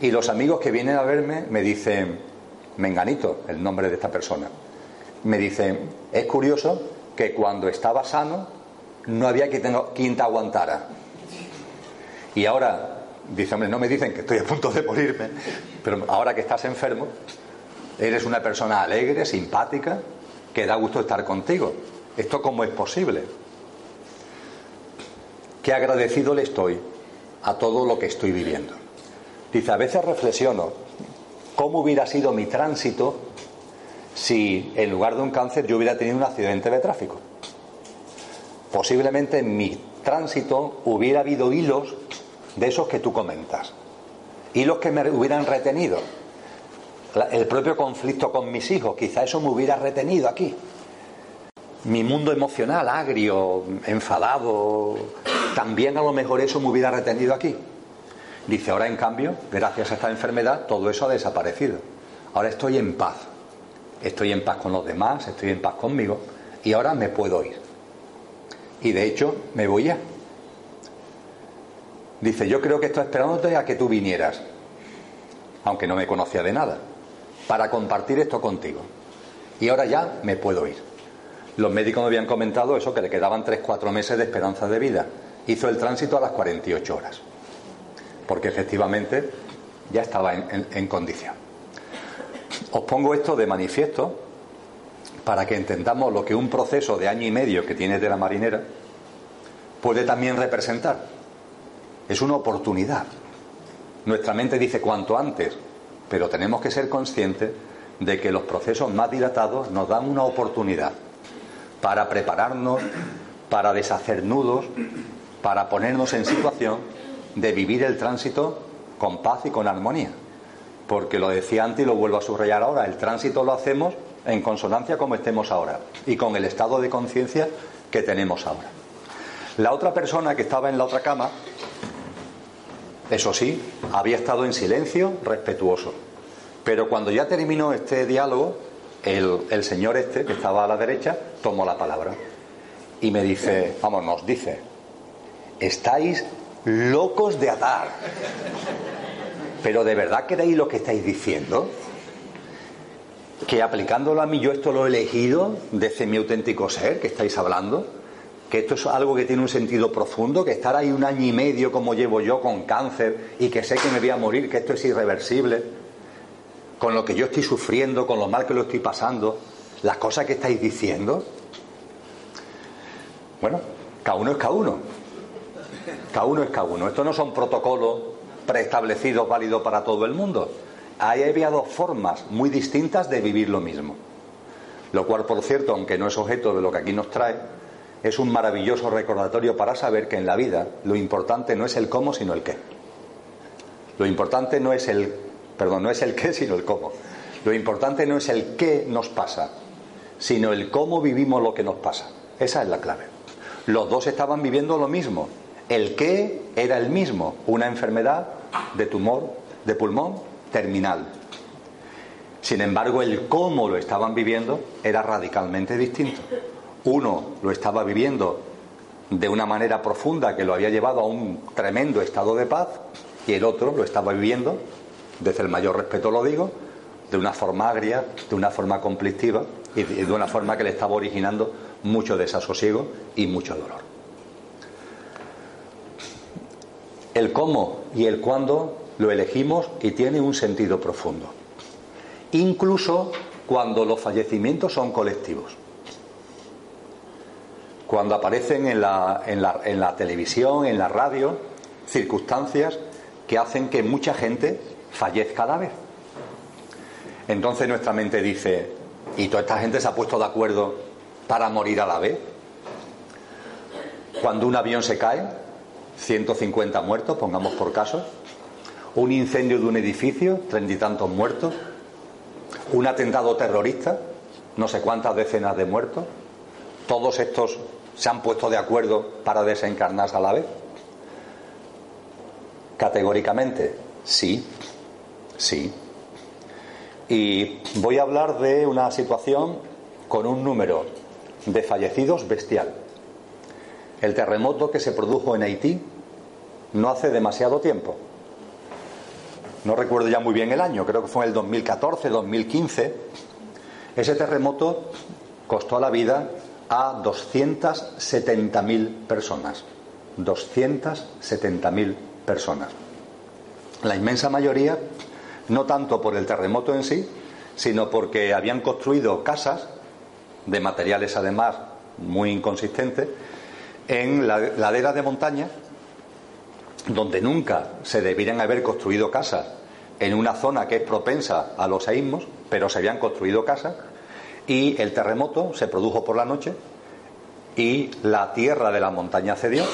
Y los amigos que vienen a verme me dicen, Menganito, el nombre de esta persona, me dicen, es curioso que cuando estaba sano no había quien te aguantara. Y ahora, dice, hombre, no me dicen que estoy a punto de morirme, pero ahora que estás enfermo, eres una persona alegre, simpática, que da gusto estar contigo. ¿Esto cómo es posible? Qué agradecido le estoy a todo lo que estoy viviendo. Dice, a veces reflexiono cómo hubiera sido mi tránsito si en lugar de un cáncer yo hubiera tenido un accidente de tráfico. Posiblemente en mi tránsito hubiera habido hilos de esos que tú comentas, hilos que me hubieran retenido. El propio conflicto con mis hijos, quizá eso me hubiera retenido aquí. Mi mundo emocional, agrio, enfadado, también a lo mejor eso me hubiera retenido aquí. Dice, ahora en cambio, gracias a esta enfermedad, todo eso ha desaparecido. Ahora estoy en paz. Estoy en paz con los demás, estoy en paz conmigo y ahora me puedo ir. Y de hecho, me voy ya. Dice, yo creo que estoy esperándote a que tú vinieras, aunque no me conocía de nada, para compartir esto contigo. Y ahora ya me puedo ir. Los médicos me habían comentado eso, que le quedaban 3-4 meses de esperanza de vida hizo el tránsito a las 48 horas, porque efectivamente ya estaba en, condición. Os pongo esto de manifiesto para que entendamos lo que un proceso de año y medio que tiene de la marinera puede también representar. Es una oportunidad. Nuestra mente dice cuanto antes, pero tenemos que ser conscientes de que los procesos más dilatados nos dan una oportunidad para prepararnos, para deshacer nudos, para ponernos en situación de vivir el tránsito con paz y con armonía. Porque lo decía antes y lo vuelvo a subrayar ahora, el tránsito lo hacemos en consonancia como estemos ahora y con el estado de conciencia que tenemos ahora. La otra persona que estaba en la otra cama, eso sí, había estado en silencio respetuoso. Pero cuando ya terminó este diálogo, el, señor este, que estaba a la derecha, tomó la palabra y me dice, vamos, nos dice, estáis locos de atar. Pero ¿de verdad queréis lo que estáis diciendo? Que aplicándolo a mí yo esto lo he elegido desde mi auténtico ser que estáis hablando, que esto es algo que tiene un sentido profundo, que estar ahí un año y medio como llevo yo con cáncer y que sé que me voy a morir, que esto es irreversible, con lo que yo estoy sufriendo, con lo mal que lo estoy pasando, las cosas que estáis diciendo. Bueno, cada uno es cada uno. Cada uno es cada uno. Estos no son protocolos preestablecidos válidos para todo el mundo. Ahí había dos formas muy distintas de vivir lo mismo. Lo cual, por cierto, aunque no es objeto de lo que aquí nos trae, es un maravilloso recordatorio para saber que en la vida lo importante no es el cómo, sino el qué. Lo importante no es el, perdón, no es el qué, sino el cómo. Lo importante no es el qué nos pasa, sino el cómo vivimos lo que nos pasa. Esa es la clave. Los dos estaban viviendo lo mismo. El qué era el mismo, una enfermedad de tumor de pulmón terminal. Sin embargo, el cómo lo estaban viviendo era radicalmente distinto. Uno lo estaba viviendo de una manera profunda que lo había llevado a un tremendo estado de paz y el otro lo estaba viviendo, desde el mayor respeto lo digo, de una forma agria, de una forma conflictiva y de una forma que le estaba originando mucho desasosiego y mucho dolor. El cómo y el cuándo lo elegimos y tiene un sentido profundo. Incluso cuando los fallecimientos son colectivos. Cuando aparecen en la, televisión, en la radio, circunstancias que hacen que mucha gente fallezca a la vez. Entonces nuestra mente dice, ¿y toda esta gente se ha puesto de acuerdo para morir a la vez? Cuando un avión se cae, 150 muertos, pongamos por caso, un incendio de un edificio, treinta y tantos muertos, un atentado terrorista, no sé cuántas decenas de muertos, todos estos se han puesto de acuerdo para desencarnarse a la vez. Categóricamente, sí, sí. Y voy a hablar de una situación con un número de fallecidos bestial. El terremoto que se produjo en Haití no hace demasiado tiempo. No recuerdo ya muy bien el año, creo que fue en el 2014, 2015. Ese terremoto costó la vida a 270.000 personas. 270.000 personas. La inmensa mayoría, no tanto por el terremoto en sí, sino porque habían construido casas de materiales además muy inconsistentes en la ladera de montaña donde nunca se deberían haber construido casas en una zona que es propensa a los seísmos, pero se habían construido casas y el terremoto se produjo por la noche y la tierra de la montaña cedió,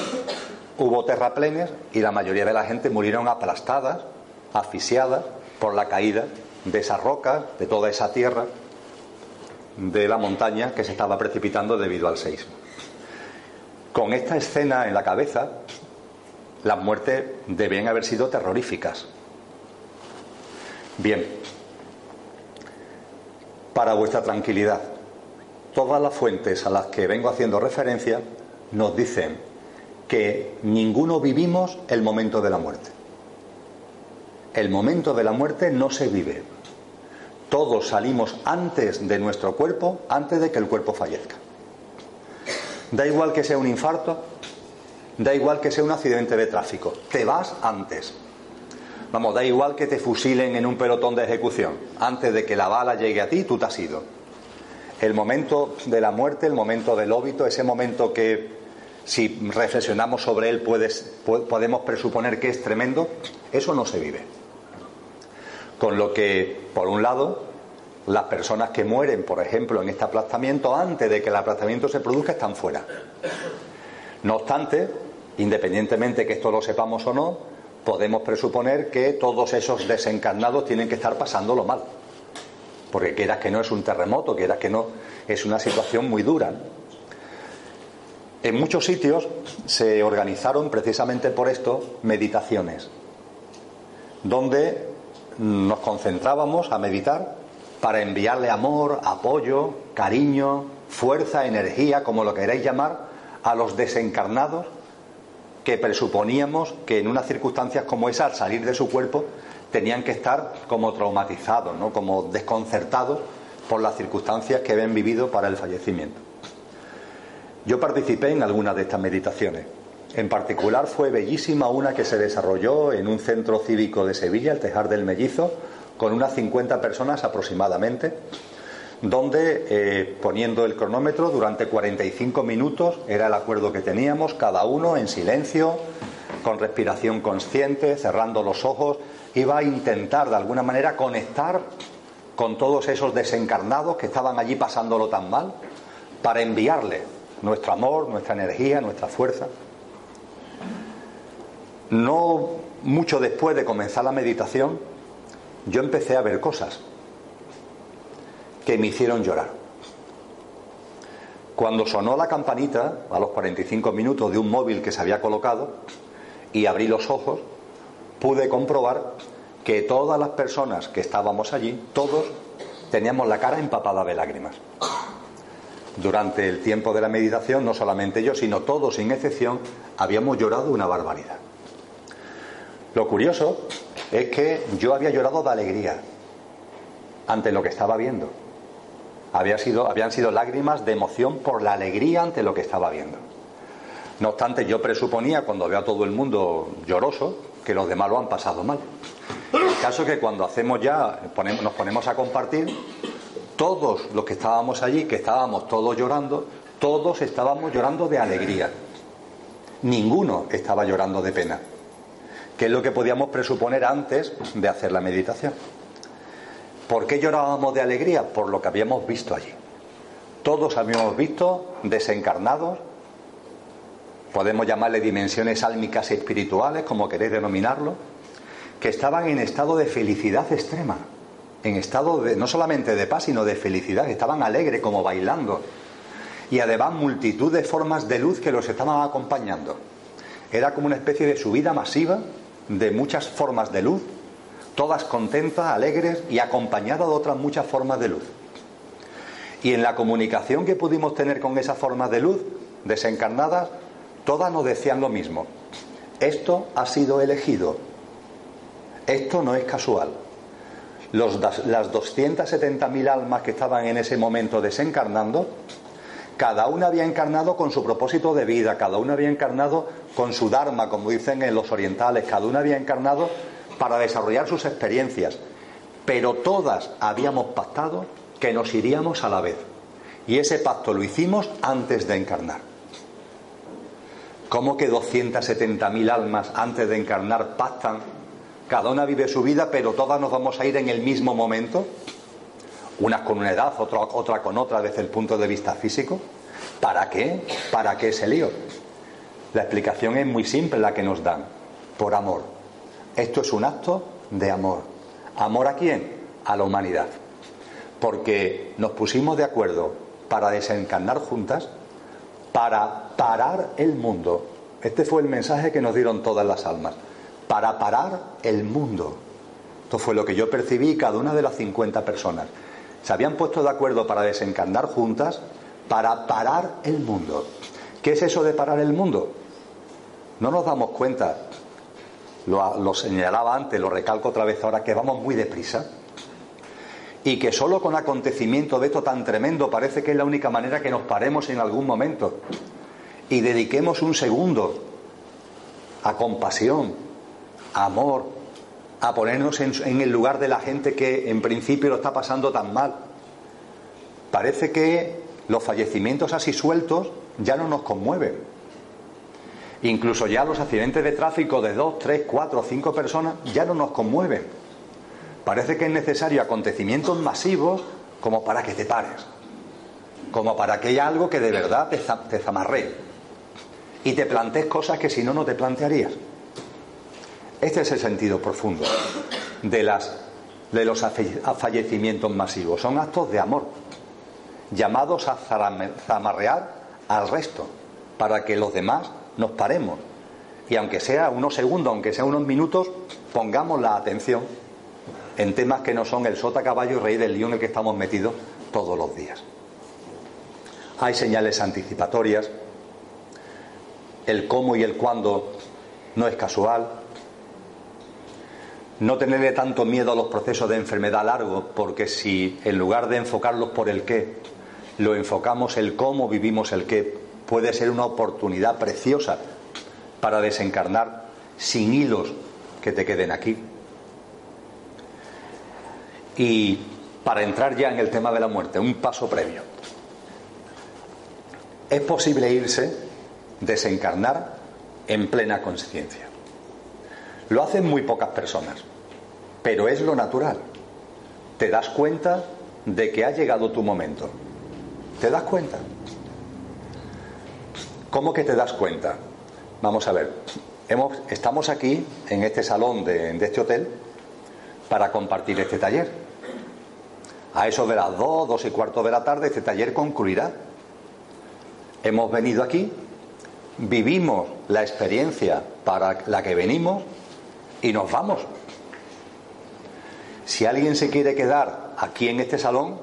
hubo terraplenes y la mayoría de la gente murieron aplastadas, asfixiadas por la caída de esas rocas, de toda esa tierra de la montaña que se estaba precipitando debido al seísmo. Con esta escena en la cabeza, las muertes debían haber sido terroríficas. Bien, para vuestra tranquilidad, todas las fuentes a las que vengo haciendo referencia nos dicen que ninguno vivimos el momento de la muerte. El momento de la muerte no se vive. Todos salimos antes de nuestro cuerpo, antes de que el cuerpo fallezca. Da igual que sea un infarto, da igual que sea un accidente de tráfico, te vas antes. Vamos, da igual que te fusilen en un pelotón de ejecución, antes de que la bala llegue a ti, tú te has ido. El momento de la muerte, el momento del óbito, ese momento que si reflexionamos sobre él podemos presuponer que es tremendo, eso no se vive. Con lo que, por un lado, las personas que mueren, por ejemplo, en este aplastamiento, antes de que el aplastamiento se produzca, están fuera. No obstante, independientemente que esto lo sepamos o no, podemos presuponer que todos esos desencarnados tienen que estar pasándolo mal. Porque quieras que no es un terremoto, quieras que no, es una situación muy dura. En muchos sitios se organizaron precisamente por esto meditaciones, donde nos concentrábamos a meditar para enviarle amor, apoyo, cariño, fuerza, energía, como lo queráis llamar, a los desencarnados que presuponíamos que en unas circunstancias como esa, al salir de su cuerpo, tenían que estar como traumatizados, ¿no? como desconcertados por las circunstancias que habían vivido para el fallecimiento. Yo participé en algunas de estas meditaciones. En particular fue bellísima una que se desarrolló en un centro cívico de Sevilla, el Tejar del Mellizo, con unas 50 personas aproximadamente, donde eh, poniendo el cronómetro durante 45 minutos, era el acuerdo que teníamos, cada uno en silencio, con respiración consciente, cerrando los ojos, iba a intentar de alguna manera conectar con todos esos desencarnados que estaban allí pasándolo tan mal, para enviarle nuestro amor, nuestra energía, nuestra fuerza. No mucho después de comenzar la meditación, yo empecé a ver cosas que me hicieron llorar. Cuando sonó la campanita, a los 45 minutos de un móvil que se había colocado, y abrí los ojos, pude comprobar que todas las personas que estábamos allí, todos teníamos la cara empapada de lágrimas. Durante el tiempo de la meditación, no solamente yo, sino todos sin excepción, habíamos llorado una barbaridad. Lo curioso es que yo había llorado de alegría ante lo que estaba viendo. Habían sido lágrimas de emoción por la alegría ante lo que estaba viendo. No obstante, yo presuponía, cuando veo a todo el mundo lloroso, que los demás lo han pasado mal. El caso es que cuando hacemos ya, nos ponemos a compartir, todos los que estábamos allí, que estábamos todos llorando, todos estábamos llorando de alegría. Ninguno estaba llorando de pena que es lo que podíamos presuponer antes de hacer la meditación. ¿Por qué llorábamos de alegría? Por lo que habíamos visto allí. Todos habíamos visto desencarnados, podemos llamarle dimensiones álmicas y espirituales, como queréis denominarlo, que estaban en estado de felicidad extrema, en estado de, no solamente de paz, sino de felicidad, estaban alegres como bailando, y además multitud de formas de luz que los estaban acompañando. Era como una especie de subida masiva de muchas formas de luz, todas contentas, alegres y acompañadas de otras muchas formas de luz. Y en la comunicación que pudimos tener con esas formas de luz desencarnadas, todas nos decían lo mismo. Esto ha sido elegido. Esto no es casual. Los, las 270.000 almas que estaban en ese momento desencarnando, cada una había encarnado con su propósito de vida, cada una había encarnado con su Dharma, como dicen en los orientales, cada una había encarnado para desarrollar sus experiencias, pero todas habíamos pactado que nos iríamos a la vez. Y ese pacto lo hicimos antes de encarnar. ¿Cómo que 270.000 almas antes de encarnar pactan? Cada una vive su vida, pero todas nos vamos a ir en el mismo momento unas con una edad, otra, otra con otra desde el punto de vista físico. ¿Para qué? ¿Para qué ese lío? La explicación es muy simple la que nos dan, por amor. Esto es un acto de amor. ¿Amor a quién? A la humanidad. Porque nos pusimos de acuerdo para desencarnar juntas, para parar el mundo. Este fue el mensaje que nos dieron todas las almas. Para parar el mundo. Esto fue lo que yo percibí cada una de las 50 personas se habían puesto de acuerdo para desencarnar juntas para parar el mundo. ¿Qué es eso de parar el mundo? No nos damos cuenta, lo, señalaba antes, lo recalco otra vez ahora, que vamos muy deprisa y que solo con acontecimiento de esto tan tremendo parece que es la única manera que nos paremos en algún momento y dediquemos un segundo a compasión, a amor, a ponernos en, el lugar de la gente que en principio lo está pasando tan mal. Parece que los fallecimientos así sueltos ya no nos conmueven. Incluso ya los accidentes de tráfico de dos, tres, cuatro, cinco personas ya no nos conmueven. Parece que es necesario acontecimientos masivos como para que te pares, como para que haya algo que de verdad te, te y te plantees cosas que si no, no te plantearías. Este es el sentido profundo de, los fallecimientos masivos. Son actos de amor, llamados a zamarrear al resto, para que los demás nos paremos. Y aunque sea unos segundos, aunque sea unos minutos, pongamos la atención en temas que no son el sota, caballo y rey del lío en el que estamos metidos todos los días. Hay señales anticipatorias, el cómo y el cuándo no es casual, no tenerle tanto miedo a los procesos de enfermedad largos, porque si en lugar de enfocarlos por el qué, lo enfocamos el cómo vivimos el qué, puede ser una oportunidad preciosa para desencarnar sin hilos que te queden aquí. Y para entrar ya en el tema de la muerte, un paso previo. Es posible irse, desencarnar en plena conciencia. Lo hacen muy pocas personas, pero es lo natural. Te das cuenta de que ha llegado tu momento. ¿Te das cuenta? ¿Cómo que te das cuenta? Vamos a ver, hemos, estamos aquí en este salón de, de este hotel para compartir este taller. A eso de las dos, dos y cuarto de la tarde, este taller concluirá. Hemos venido aquí, vivimos la experiencia para la que venimos y nos vamos. Si alguien se quiere quedar aquí en este salón,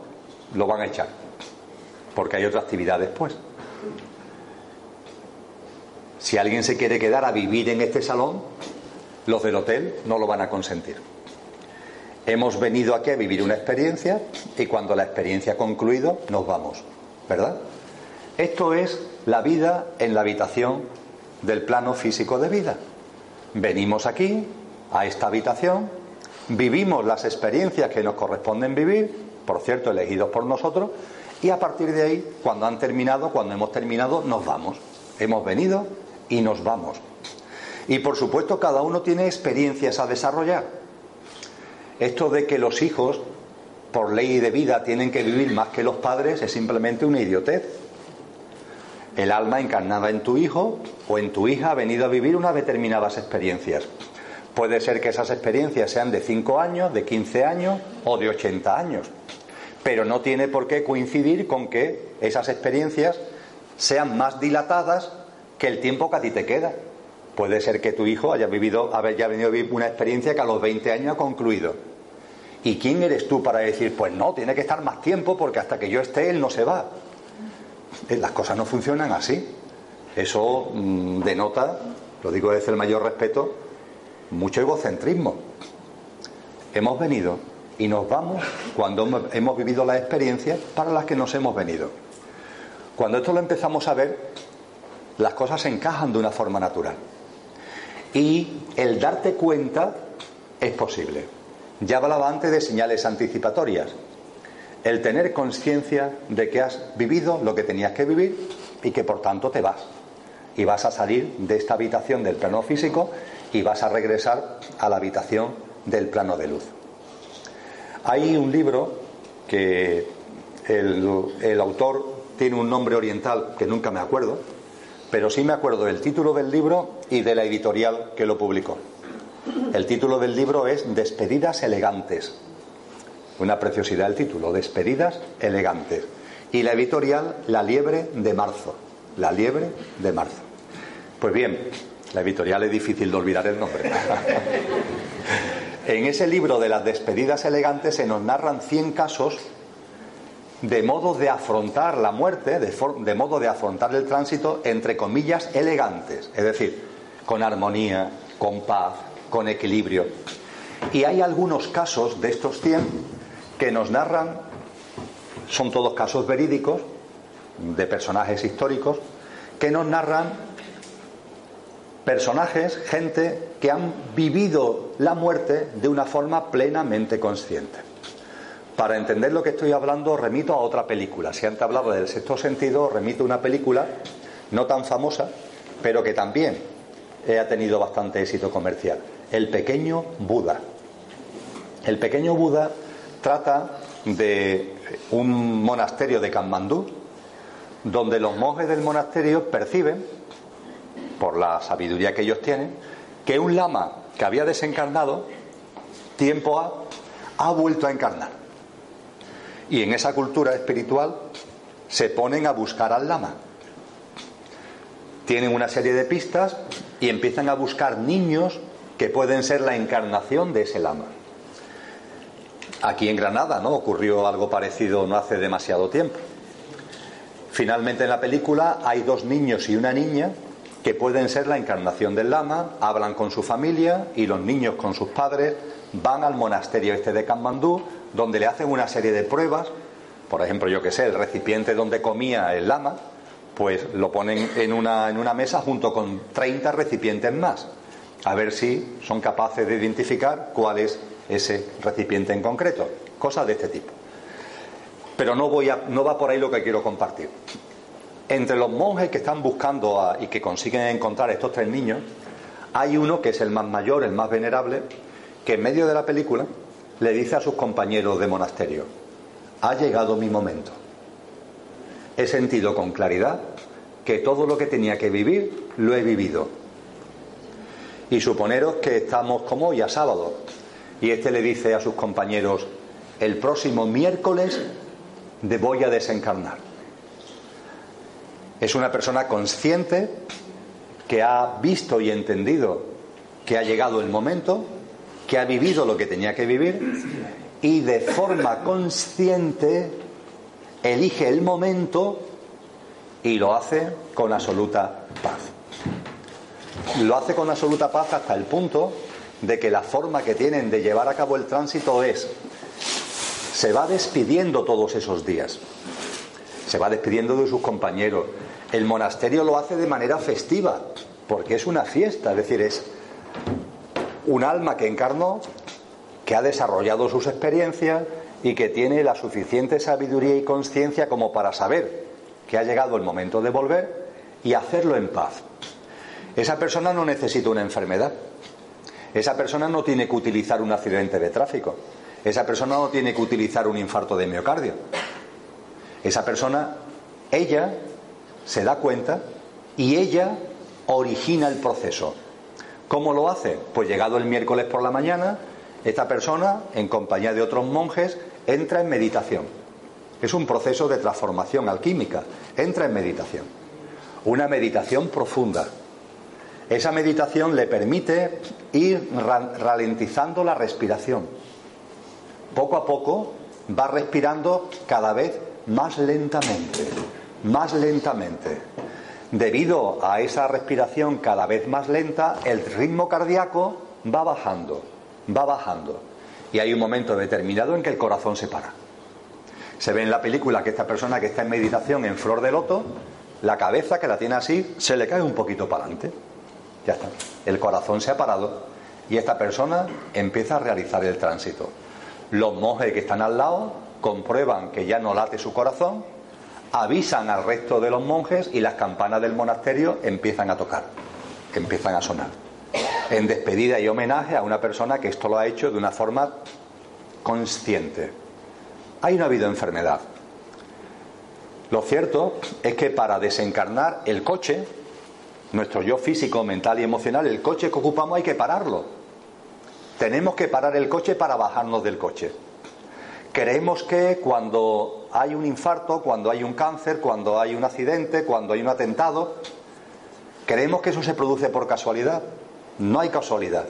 lo van a echar, porque hay otra actividad después. Si alguien se quiere quedar a vivir en este salón, los del hotel no lo van a consentir. Hemos venido aquí a vivir una experiencia y cuando la experiencia ha concluido nos vamos, ¿verdad? Esto es la vida en la habitación del plano físico de vida. Venimos aquí, a esta habitación, vivimos las experiencias que nos corresponden vivir, por cierto, elegidos por nosotros, y a partir de ahí, cuando han terminado, cuando hemos terminado, nos vamos. Hemos venido y nos vamos. Y por supuesto, cada uno tiene experiencias a desarrollar. Esto de que los hijos, por ley de vida, tienen que vivir más que los padres es simplemente una idiotez. El alma encarnada en tu hijo o en tu hija ha venido a vivir unas determinadas experiencias. Puede ser que esas experiencias sean de 5 años, de 15 años o de 80 años. Pero no tiene por qué coincidir con que esas experiencias sean más dilatadas que el tiempo que a ti te queda. Puede ser que tu hijo haya vivido, haya venido a vivir una experiencia que a los 20 años ha concluido. ¿Y quién eres tú para decir, pues no, tiene que estar más tiempo porque hasta que yo esté él no se va? Eh, las cosas no funcionan así. Eso mmm, denota, lo digo desde el mayor respeto, mucho egocentrismo. Hemos venido y nos vamos cuando hemos vivido las experiencias para las que nos hemos venido. Cuando esto lo empezamos a ver, las cosas se encajan de una forma natural. Y el darte cuenta es posible. Ya hablaba antes de señales anticipatorias. El tener conciencia de que has vivido lo que tenías que vivir y que por tanto te vas. Y vas a salir de esta habitación del plano físico y vas a regresar a la habitación del plano de luz. Hay un libro que el, autor tiene un nombre oriental que nunca me acuerdo, pero sí me acuerdo del título del libro y de la editorial que lo publicó. El título del libro es Despedidas elegantes. Una preciosidad el título, Despedidas elegantes. Y la editorial La liebre de marzo. La liebre de marzo. Pues bien, la editorial es difícil de olvidar el nombre. en ese libro de las despedidas elegantes se nos narran 100 casos de modo de afrontar la muerte, de, de, modo de afrontar el tránsito, entre comillas, elegantes, es decir, con armonía, con paz, con equilibrio. Y hay algunos casos de estos 100 que nos narran, son todos casos verídicos, de personajes históricos, que nos narran personajes, gente que han vivido la muerte de una forma plenamente consciente. Para entender lo que estoy hablando, remito a otra película. Si antes hablaba del sexto sentido, remito a una película no tan famosa, pero que también ha tenido bastante éxito comercial. El pequeño Buda. El pequeño Buda trata de un monasterio de Kanmandú, donde los monjes del monasterio perciben, por la sabiduría que ellos tienen, que un lama que había desencarnado, tiempo ha, ha vuelto a encarnar. Y en esa cultura espiritual se ponen a buscar al lama. Tienen una serie de pistas y empiezan a buscar niños que pueden ser la encarnación de ese lama. Aquí en Granada, ¿no? Ocurrió algo parecido no hace demasiado tiempo. Finalmente en la película hay dos niños y una niña que pueden ser la encarnación del lama, hablan con su familia y los niños con sus padres van al monasterio este de Kamandú, donde le hacen una serie de pruebas, por ejemplo, yo que sé, el recipiente donde comía el lama, pues lo ponen en una, en una mesa junto con 30 recipientes más, a ver si son capaces de identificar cuál es ese recipiente en concreto, cosas de este tipo. Pero no, voy a, no va por ahí lo que quiero compartir. Entre los monjes que están buscando y que consiguen encontrar estos tres niños, hay uno que es el más mayor, el más venerable, que en medio de la película le dice a sus compañeros de monasterio, ha llegado mi momento. He sentido con claridad que todo lo que tenía que vivir lo he vivido. Y suponeros que estamos como hoy a sábado, y este le dice a sus compañeros, el próximo miércoles voy a desencarnar. Es una persona consciente que ha visto y entendido que ha llegado el momento que ha vivido lo que tenía que vivir y de forma consciente elige el momento y lo hace con absoluta paz. Lo hace con absoluta paz hasta el punto de que la forma que tienen de llevar a cabo el tránsito es, se va despidiendo todos esos días, se va despidiendo de sus compañeros. El monasterio lo hace de manera festiva, porque es una fiesta, es decir, es un alma que encarnó, que ha desarrollado sus experiencias y que tiene la suficiente sabiduría y conciencia como para saber que ha llegado el momento de volver y hacerlo en paz. Esa persona no necesita una enfermedad. Esa persona no tiene que utilizar un accidente de tráfico. Esa persona no tiene que utilizar un infarto de miocardio. Esa persona, ella se da cuenta y ella origina el proceso. ¿Cómo lo hace? Pues llegado el miércoles por la mañana, esta persona, en compañía de otros monjes, entra en meditación. Es un proceso de transformación alquímica. Entra en meditación. Una meditación profunda. Esa meditación le permite ir ralentizando la respiración. Poco a poco va respirando cada vez más lentamente, más lentamente debido a esa respiración cada vez más lenta, el ritmo cardíaco va bajando, va bajando. Y hay un momento determinado en que el corazón se para. Se ve en la película que esta persona que está en meditación en flor de loto, la cabeza que la tiene así, se le cae un poquito para adelante. Ya está. El corazón se ha parado y esta persona empieza a realizar el tránsito. Los monjes que están al lado comprueban que ya no late su corazón avisan al resto de los monjes y las campanas del monasterio empiezan a tocar, empiezan a sonar. En despedida y homenaje a una persona que esto lo ha hecho de una forma consciente. Hay no ha habido enfermedad. Lo cierto es que para desencarnar el coche, nuestro yo físico, mental y emocional, el coche que ocupamos hay que pararlo. Tenemos que parar el coche para bajarnos del coche. Creemos que cuando hay un infarto, cuando hay un cáncer, cuando hay un accidente, cuando hay un atentado, creemos que eso se produce por casualidad. No hay casualidad.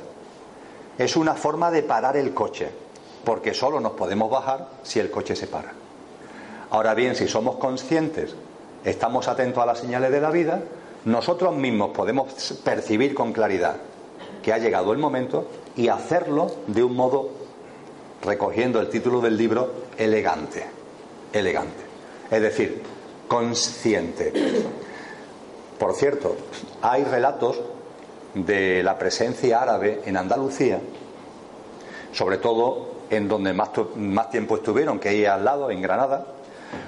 Es una forma de parar el coche, porque solo nos podemos bajar si el coche se para. Ahora bien, si somos conscientes, estamos atentos a las señales de la vida, nosotros mismos podemos percibir con claridad que ha llegado el momento y hacerlo de un modo recogiendo el título del libro, elegante, elegante, es decir, consciente. Por cierto, hay relatos de la presencia árabe en Andalucía, sobre todo en donde más, más tiempo estuvieron, que ahí al lado, en Granada,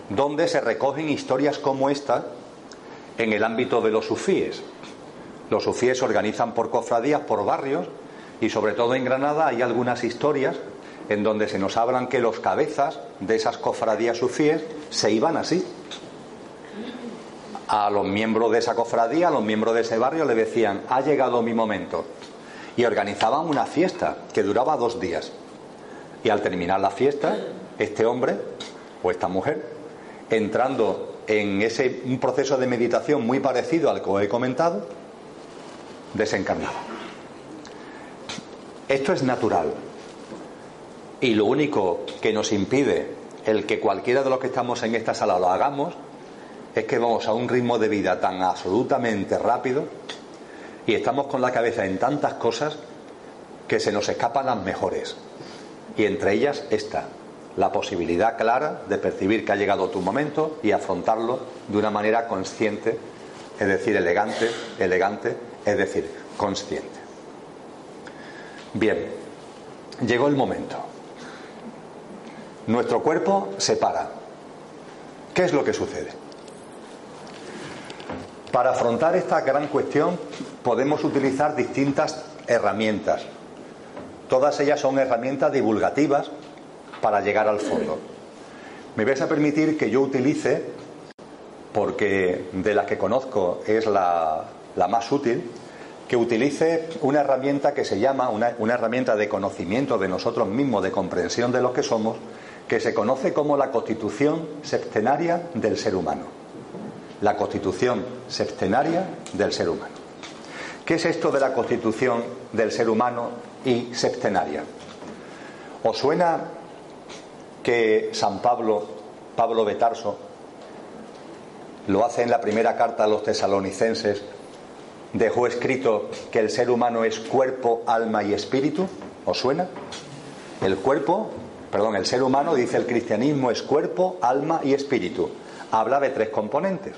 donde se recogen historias como esta en el ámbito de los sufíes. Los sufíes se organizan por cofradías, por barrios, y sobre todo en Granada hay algunas historias en donde se nos hablan que los cabezas de esas cofradías sufíes se iban así. A los miembros de esa cofradía, a los miembros de ese barrio, le decían, ha llegado mi momento. Y organizaban una fiesta que duraba dos días. Y al terminar la fiesta, este hombre o esta mujer, entrando en ese un proceso de meditación muy parecido al que os he comentado, desencarnaba. Esto es natural, y lo único que nos impide el que cualquiera de los que estamos en esta sala lo hagamos es que vamos a un ritmo de vida tan absolutamente rápido Y estamos con la cabeza en tantas cosas que se nos escapan las mejores. Y entre ellas esta, la posibilidad clara de percibir que ha llegado tu momento y afrontarlo de una manera consciente, es decir, elegante, elegante, es decir, consciente. Bien, llegó el momento. Nuestro cuerpo se para. ¿Qué es lo que sucede? Para afrontar esta gran cuestión podemos utilizar distintas herramientas. Todas ellas son herramientas divulgativas para llegar al fondo. Me vais a permitir que yo utilice, porque de las que conozco es la, más útil, que utilice una herramienta que se llama, una, una herramienta de conocimiento de nosotros mismos, de comprensión de lo que somos, que se conoce como la constitución septenaria del ser humano la constitución septenaria del ser humano. ¿Qué es esto de la constitución del ser humano y septenaria? ¿Os suena que San Pablo, Pablo de Tarso, lo hace en la primera carta a los tesalonicenses, dejó escrito que el ser humano es cuerpo, alma y espíritu? ¿Os suena? El cuerpo, perdón, el ser humano, dice el cristianismo, es cuerpo, alma y espíritu. Habla de tres componentes.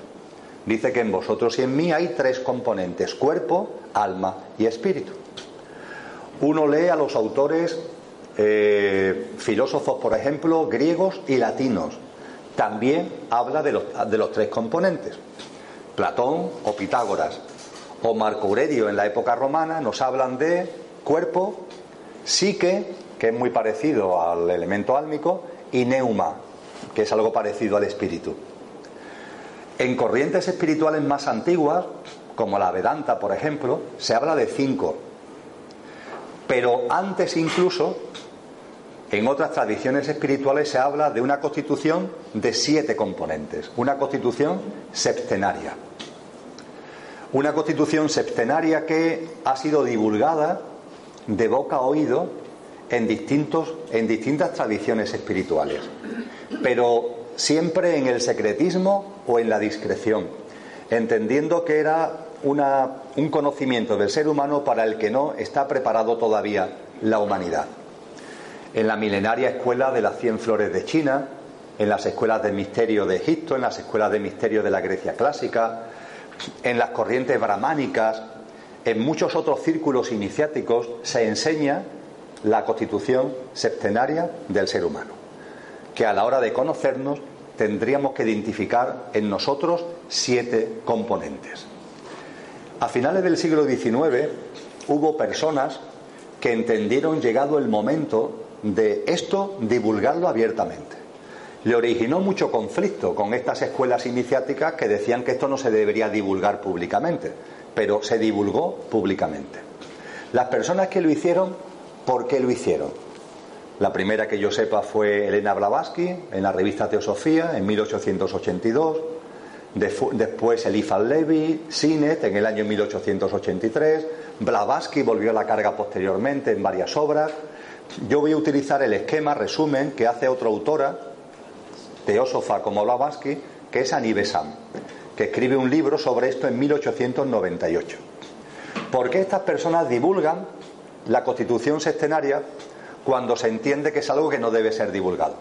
Dice que en vosotros y en mí hay tres componentes, cuerpo, alma y espíritu. Uno lee a los autores eh, filósofos, por ejemplo, griegos y latinos. También habla de los, de los tres componentes. Platón o Pitágoras o Marco Aurelio en la época romana nos hablan de cuerpo, psique, que es muy parecido al elemento álmico, y neuma, que es algo parecido al espíritu. En corrientes espirituales más antiguas, como la Vedanta, por ejemplo, se habla de cinco. Pero antes incluso, en otras tradiciones espirituales se habla de una constitución de siete componentes, una constitución septenaria. Una constitución septenaria que ha sido divulgada de boca a oído en, distintos, en distintas tradiciones espirituales. Pero siempre en el secretismo o en la discreción, entendiendo que era un conocimiento del ser humano para el que no está preparado todavía la humanidad. En la milenaria escuela de las cien flores de China, en las escuelas de misterio de Egipto, en las escuelas de misterio de la Grecia clásica, en las corrientes brahmánicas, en muchos otros círculos iniciáticos se enseña la constitución septenaria del ser humano que a la hora de conocernos tendríamos que identificar en nosotros siete componentes. A finales del siglo XIX hubo personas que entendieron llegado el momento de esto divulgarlo abiertamente. Le originó mucho conflicto con estas escuelas iniciáticas que decían que esto no se debería divulgar públicamente, pero se divulgó públicamente. Las personas que lo hicieron, ¿por qué lo hicieron? La primera que yo sepa fue Elena Blavatsky en la revista Teosofía en 1882. Después Eliphas Levi, Sinet en el año 1883. Blavatsky volvió a la carga posteriormente en varias obras. Yo voy a utilizar el esquema, resumen, que hace otra autora, teósofa como Blavatsky, que es Annie que escribe un libro sobre esto en 1898. ¿Por qué estas personas divulgan la constitución sextenaria cuando se entiende que es algo que no debe ser divulgado.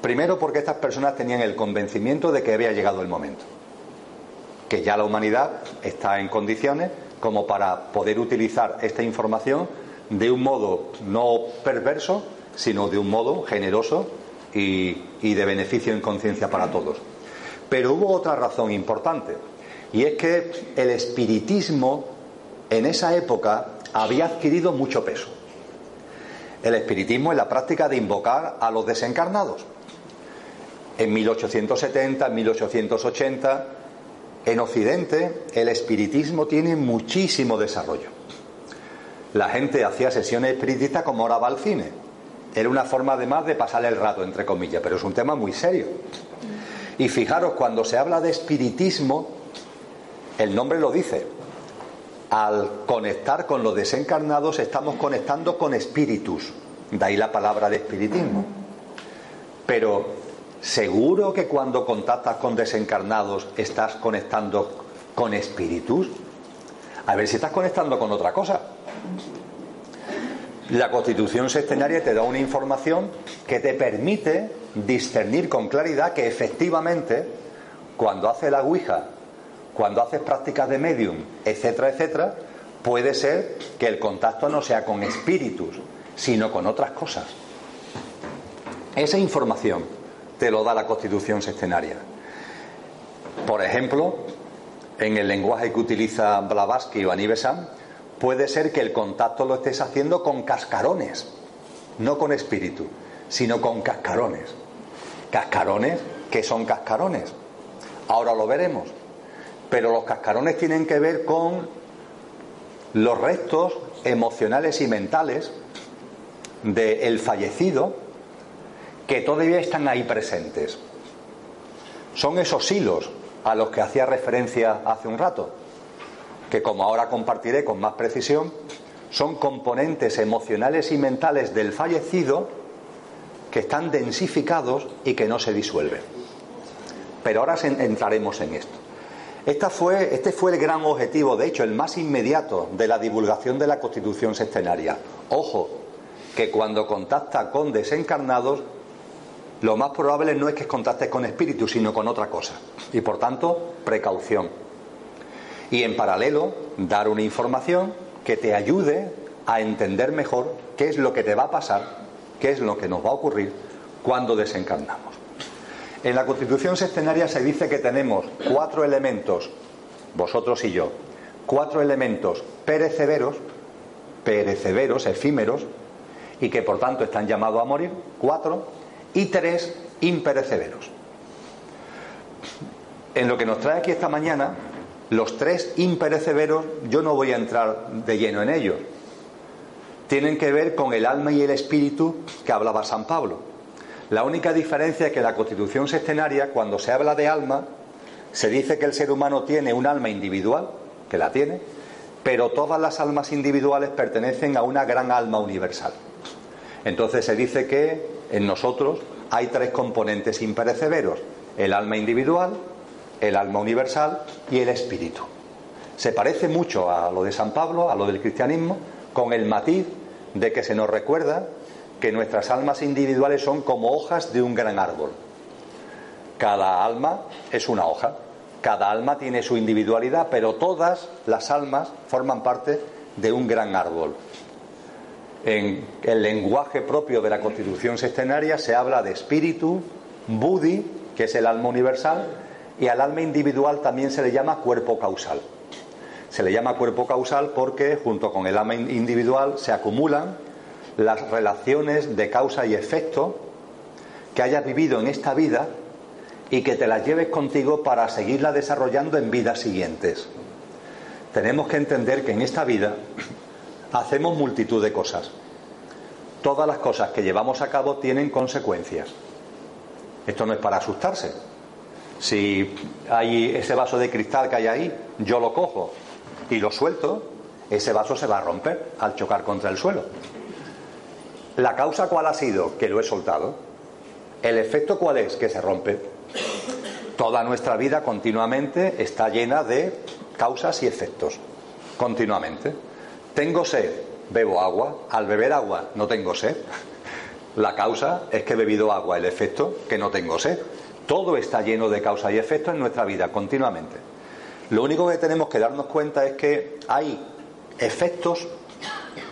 Primero porque estas personas tenían el convencimiento de que había llegado el momento, que ya la humanidad está en condiciones como para poder utilizar esta información de un modo no perverso, sino de un modo generoso y, y de beneficio en conciencia para todos. Pero hubo otra razón importante, y es que el espiritismo en esa época había adquirido mucho peso. El espiritismo es la práctica de invocar a los desencarnados. En 1870, en 1880, en Occidente el espiritismo tiene muchísimo desarrollo. La gente hacía sesiones espiritistas como ahora va al cine. Era una forma además de pasar el rato, entre comillas, pero es un tema muy serio. Y fijaros, cuando se habla de espiritismo, el nombre lo dice, al conectar con los desencarnados estamos conectando con espíritus. De ahí la palabra de espiritismo. Pero seguro que cuando contactas con desencarnados estás conectando con espíritus. A ver si estás conectando con otra cosa. La constitución sextenaria te da una información que te permite discernir con claridad que efectivamente cuando haces la Ouija, cuando haces prácticas de medium, etcétera, etcétera, puede ser que el contacto no sea con espíritus, sino con otras cosas. Esa información te lo da la constitución sextenaria. Por ejemplo, en el lenguaje que utiliza Blavatsky o Anibesan, puede ser que el contacto lo estés haciendo con cascarones, no con espíritu, sino con cascarones. Cascarones, ¿qué son cascarones? Ahora lo veremos. Pero los cascarones tienen que ver con los restos emocionales y mentales del fallecido que todavía están ahí presentes. Son esos hilos a los que hacía referencia hace un rato que como ahora compartiré con más precisión, son componentes emocionales y mentales del fallecido que están densificados y que no se disuelven. Pero ahora entraremos en esto. Este fue el gran objetivo, de hecho, el más inmediato de la divulgación de la Constitución sextenaria. Ojo, que cuando contacta con desencarnados, lo más probable no es que contactes con espíritus, sino con otra cosa. Y por tanto, precaución y en paralelo dar una información que te ayude a entender mejor qué es lo que te va a pasar, qué es lo que nos va a ocurrir cuando desencarnamos. En la Constitución sextenaria se dice que tenemos cuatro elementos, vosotros y yo, cuatro elementos perecederos, perecederos, efímeros, y que por tanto están llamados a morir, cuatro, y tres imperecederos. En lo que nos trae aquí esta mañana los tres impereceberos, yo no voy a entrar de lleno en ellos. Tienen que ver con el alma y el espíritu que hablaba San Pablo. La única diferencia es que la Constitución sextenaria, cuando se habla de alma, se dice que el ser humano tiene un alma individual, que la tiene, pero todas las almas individuales pertenecen a una gran alma universal. Entonces se dice que en nosotros hay tres componentes imperecederos, el alma individual, el alma universal y el espíritu. Se parece mucho a lo de San Pablo, a lo del cristianismo, con el matiz de que se nos recuerda que nuestras almas individuales son como hojas de un gran árbol. Cada alma es una hoja, cada alma tiene su individualidad, pero todas las almas forman parte de un gran árbol. En el lenguaje propio de la Constitución sextenaria se habla de espíritu, buddhi, que es el alma universal, y al alma individual también se le llama cuerpo causal. Se le llama cuerpo causal porque junto con el alma individual se acumulan las relaciones de causa y efecto que hayas vivido en esta vida y que te las lleves contigo para seguirla desarrollando en vidas siguientes. Tenemos que entender que en esta vida hacemos multitud de cosas. Todas las cosas que llevamos a cabo tienen consecuencias. Esto no es para asustarse, si hay ese vaso de cristal que hay ahí, yo lo cojo y lo suelto, ese vaso se va a romper al chocar contra el suelo. ¿La causa cuál ha sido? Que lo he soltado. ¿El efecto cuál es? Que se rompe. Toda nuestra vida continuamente está llena de causas y efectos. Continuamente. Tengo sed, bebo agua. Al beber agua no tengo sed. La causa es que he bebido agua. El efecto que no tengo sed. Todo está lleno de causa y efecto en nuestra vida continuamente. Lo único que tenemos que darnos cuenta es que hay efectos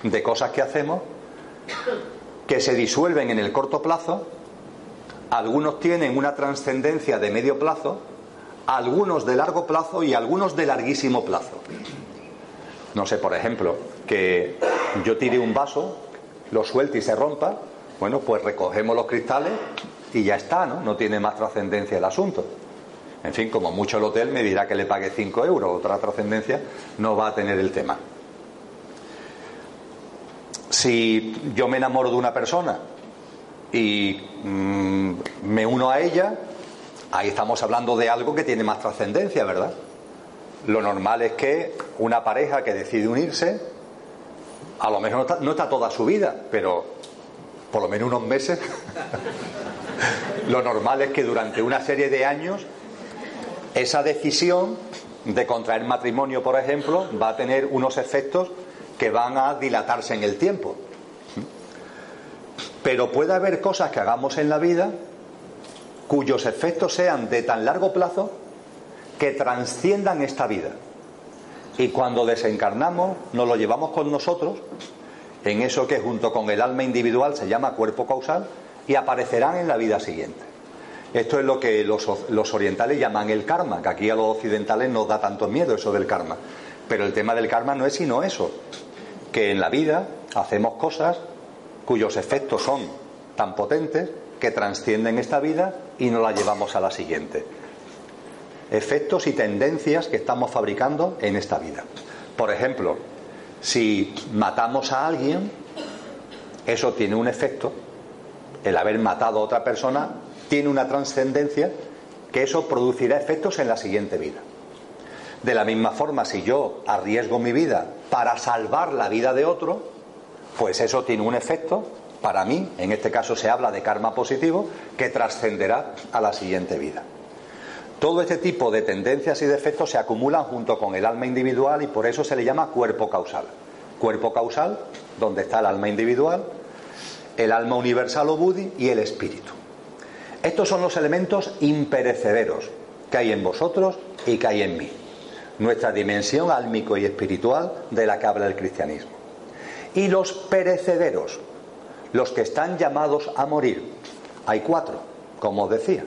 de cosas que hacemos que se disuelven en el corto plazo, algunos tienen una trascendencia de medio plazo, algunos de largo plazo y algunos de larguísimo plazo. No sé, por ejemplo, que yo tire un vaso, lo suelte y se rompa, bueno, pues recogemos los cristales y ya está, ¿no? No tiene más trascendencia el asunto. En fin, como mucho el hotel me dirá que le pague 5 euros, otra trascendencia no va a tener el tema. Si yo me enamoro de una persona y mm, me uno a ella, ahí estamos hablando de algo que tiene más trascendencia, ¿verdad? Lo normal es que una pareja que decide unirse, a lo mejor no está toda su vida, pero por lo menos unos meses Lo normal es que durante una serie de años esa decisión de contraer matrimonio, por ejemplo, va a tener unos efectos que van a dilatarse en el tiempo. Pero puede haber cosas que hagamos en la vida cuyos efectos sean de tan largo plazo que transciendan esta vida. Y cuando desencarnamos, nos lo llevamos con nosotros en eso que junto con el alma individual se llama cuerpo causal y aparecerán en la vida siguiente. Esto es lo que los, los, orientales llaman el karma, que aquí a los occidentales nos da tanto miedo eso del karma. Pero el tema del karma no es sino eso, que en la vida hacemos cosas cuyos efectos son tan potentes que trascienden esta vida y nos la llevamos a la siguiente. Efectos y tendencias que estamos fabricando en esta vida. Por ejemplo, si matamos a alguien, eso tiene un efecto, el haber matado a otra persona tiene una trascendencia que eso producirá efectos en la siguiente vida. De la misma forma, si yo arriesgo mi vida para salvar la vida de otro, pues eso tiene un efecto para mí, en este caso se habla de karma positivo, que trascenderá a la siguiente vida. Todo este tipo de tendencias y de efectos se acumulan junto con el alma individual y por eso se le llama cuerpo causal. Cuerpo causal, donde está el alma individual, el alma universal o buddhi y el espíritu. Estos son los elementos imperecederos que hay en vosotros y que hay en mí. Nuestra dimensión álmico y espiritual de la que habla el cristianismo. Y los perecederos, los que están llamados a morir. Hay cuatro, como os decía.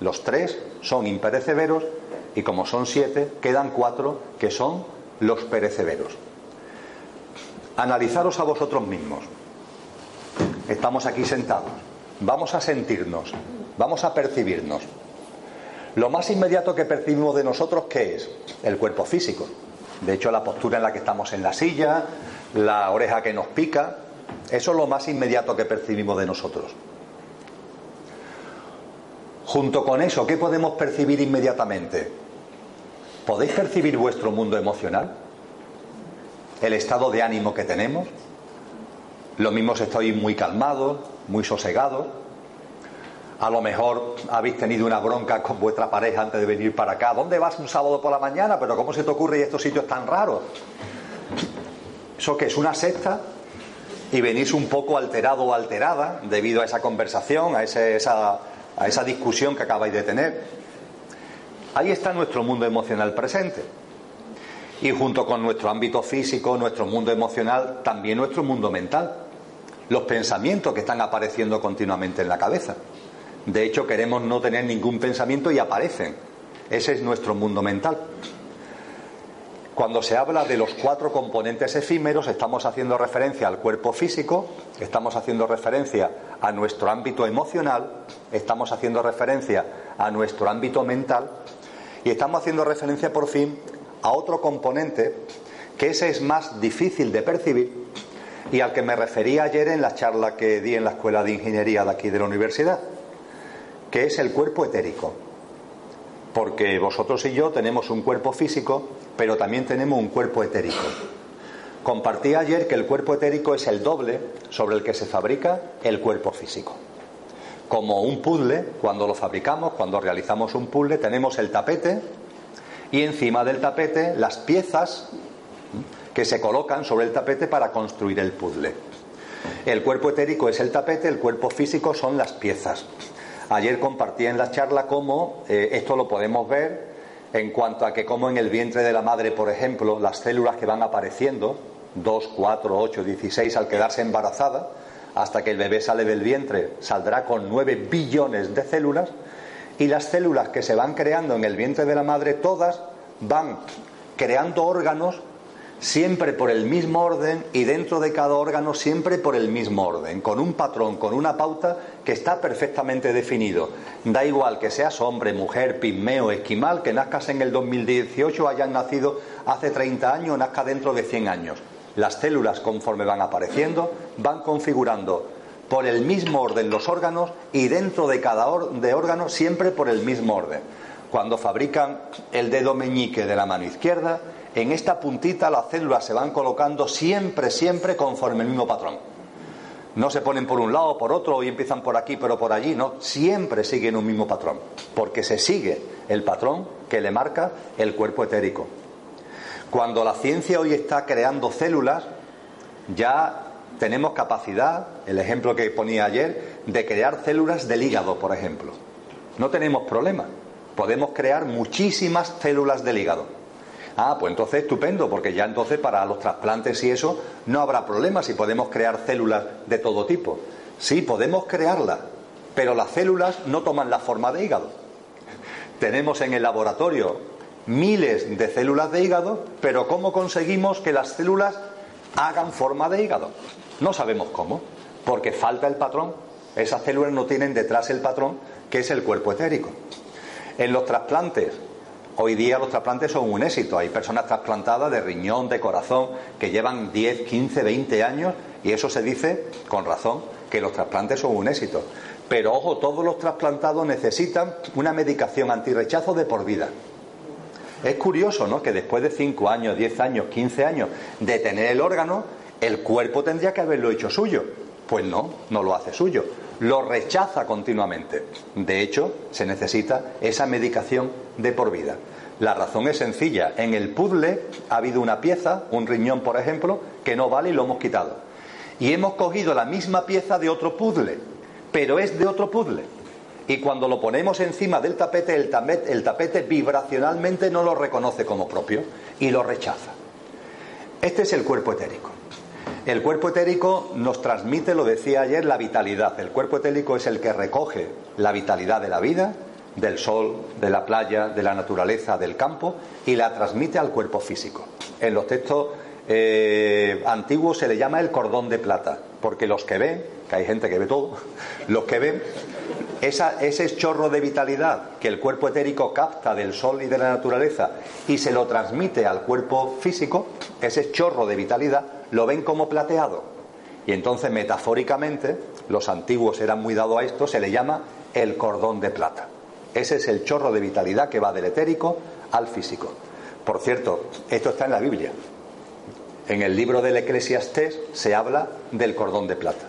Los tres son imperecederos y como son siete, quedan cuatro que son los perecederos. Analizaros a vosotros mismos. Estamos aquí sentados. Vamos a sentirnos, vamos a percibirnos. Lo más inmediato que percibimos de nosotros, ¿qué es? El cuerpo físico. De hecho, la postura en la que estamos en la silla, la oreja que nos pica, eso es lo más inmediato que percibimos de nosotros. Junto con eso, ¿qué podemos percibir inmediatamente? ¿Podéis percibir vuestro mundo emocional? ¿El estado de ánimo que tenemos? Lo mismo si estoy muy calmado, muy sosegado. A lo mejor habéis tenido una bronca con vuestra pareja antes de venir para acá. ¿Dónde vas un sábado por la mañana? Pero ¿cómo se te ocurre estos sitios tan raros? ¿Eso qué es? ¿Una secta? y venís un poco alterado o alterada debido a esa conversación, a, esa, a esa discusión que acabáis de tener. Ahí está nuestro mundo emocional presente. Y junto con nuestro ámbito físico, nuestro mundo emocional, también nuestro mundo mental. Los pensamientos que están apareciendo continuamente en la cabeza. De hecho, queremos no tener ningún pensamiento y aparecen. Ese es nuestro mundo mental. Cuando se habla de los cuatro componentes efímeros, estamos haciendo referencia al cuerpo físico, estamos haciendo referencia a nuestro ámbito emocional, estamos haciendo referencia a nuestro ámbito mental y estamos haciendo referencia por fin a otro componente que ese es más difícil de percibir y al que me refería ayer en la charla que di en la Escuela de Ingeniería de aquí de la universidad, que es el cuerpo etérico. Porque vosotros y yo tenemos un cuerpo físico pero también tenemos un cuerpo etérico. Compartí ayer que el cuerpo etérico es el doble sobre el que se fabrica el cuerpo físico. Como un puzzle, cuando lo fabricamos, cuando realizamos un puzzle, tenemos el tapete y encima del tapete las piezas que se colocan sobre el tapete para construir el puzzle. El cuerpo etérico es el tapete, el cuerpo físico son las piezas. Ayer compartí en la charla cómo eh, esto lo podemos ver en cuanto a que como en el vientre de la madre, por ejemplo, las células que van apareciendo, 2, 4, 8, 16 al quedarse embarazada, hasta que el bebé sale del vientre, saldrá con 9 billones de células, y las células que se van creando en el vientre de la madre, todas van creando órganos siempre por el mismo orden y dentro de cada órgano siempre por el mismo orden, con un patrón, con una pauta que está perfectamente definido. Da igual que seas hombre, mujer, pigmeo, esquimal, que nazcas en el 2018 o hayan nacido hace 30 años o nazca dentro de 100 años. Las células, conforme van apareciendo, van configurando por el mismo orden los órganos y dentro de cada de órgano siempre por el mismo orden. Cuando fabrican el dedo meñique de la mano izquierda, en esta puntita las células se van colocando siempre, siempre conforme el mismo patrón. No se ponen por un lado o por otro y empiezan por aquí pero por allí, no, siempre siguen un mismo patrón, porque se sigue el patrón que le marca el cuerpo etérico. Cuando la ciencia hoy está creando células, ya tenemos capacidad, el ejemplo que ponía ayer, de crear células del hígado, por ejemplo. No tenemos problema. Podemos crear muchísimas células del hígado. Ah, pues entonces estupendo, porque ya entonces para los trasplantes y eso no habrá problema si podemos crear células de todo tipo. Sí, podemos crearlas, pero las células no toman la forma de hígado. Tenemos en el laboratorio miles de células de hígado, pero ¿cómo conseguimos que las células hagan forma de hígado? No sabemos cómo, porque falta el patrón. Esas células no tienen detrás el patrón, que es el cuerpo etérico. En los trasplantes, hoy día los trasplantes son un éxito. Hay personas trasplantadas de riñón, de corazón, que llevan 10, 15, 20 años y eso se dice con razón que los trasplantes son un éxito. Pero ojo, todos los trasplantados necesitan una medicación antirrechazo de por vida. Es curioso, ¿no? Que después de 5 años, 10 años, 15 años de tener el órgano, el cuerpo tendría que haberlo hecho suyo. Pues no, no lo hace suyo. Lo rechaza continuamente. De hecho, se necesita esa medicación de por vida. La razón es sencilla. En el puzzle ha habido una pieza, un riñón por ejemplo, que no vale y lo hemos quitado. Y hemos cogido la misma pieza de otro puzzle, pero es de otro puzzle. Y cuando lo ponemos encima del tapete, el tapete, el tapete vibracionalmente no lo reconoce como propio y lo rechaza. Este es el cuerpo etérico. El cuerpo etérico nos transmite, lo decía ayer, la vitalidad. El cuerpo etérico es el que recoge la vitalidad de la vida, del sol, de la playa, de la naturaleza, del campo, y la transmite al cuerpo físico. En los textos eh, antiguos se le llama el cordón de plata, porque los que ven, que hay gente que ve todo, los que ven ese chorro de vitalidad que el cuerpo etérico capta del sol y de la naturaleza y se lo transmite al cuerpo físico, ese chorro de vitalidad lo ven como plateado. Y entonces, metafóricamente, los antiguos eran muy dados a esto, se le llama el cordón de plata. Ese es el chorro de vitalidad que va del etérico al físico. Por cierto, esto está en la Biblia. En el libro del Eclesiastés se habla del cordón de plata.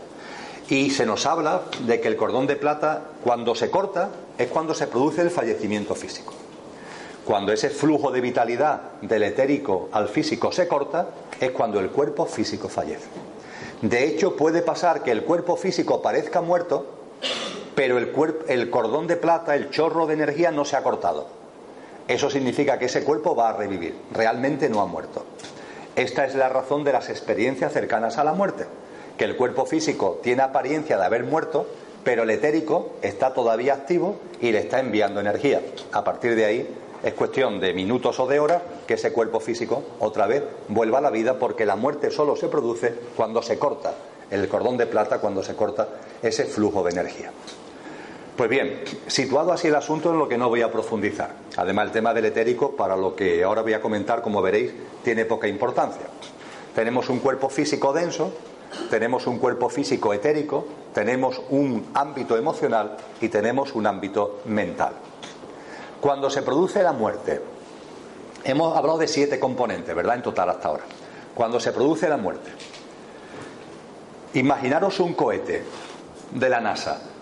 Y se nos habla de que el cordón de plata, cuando se corta, es cuando se produce el fallecimiento físico. Cuando ese flujo de vitalidad del etérico al físico se corta, es cuando el cuerpo físico fallece. De hecho, puede pasar que el cuerpo físico parezca muerto, pero el, cordón de plata, el chorro de energía no se ha cortado. Eso significa que ese cuerpo va a revivir, realmente no ha muerto. Esta es la razón de las experiencias cercanas a la muerte, que el cuerpo físico tiene apariencia de haber muerto, pero el etérico está todavía activo y le está enviando energía. A partir de ahí es cuestión de minutos o de horas que ese cuerpo físico otra vez vuelva a la vida porque la muerte solo se produce cuando se corta el cordón de plata, cuando se corta ese flujo de energía. Pues bien, situado así el asunto en lo que no voy a profundizar. Además, el tema del etérico, para lo que ahora voy a comentar, como veréis, tiene poca importancia. Tenemos un cuerpo físico denso, tenemos un cuerpo físico etérico, tenemos un ámbito emocional y tenemos un ámbito mental. Cuando se produce la muerte, hemos hablado de siete componentes, ¿verdad? En total hasta ahora. Cuando se produce la muerte, imaginaros un cohete de la NASA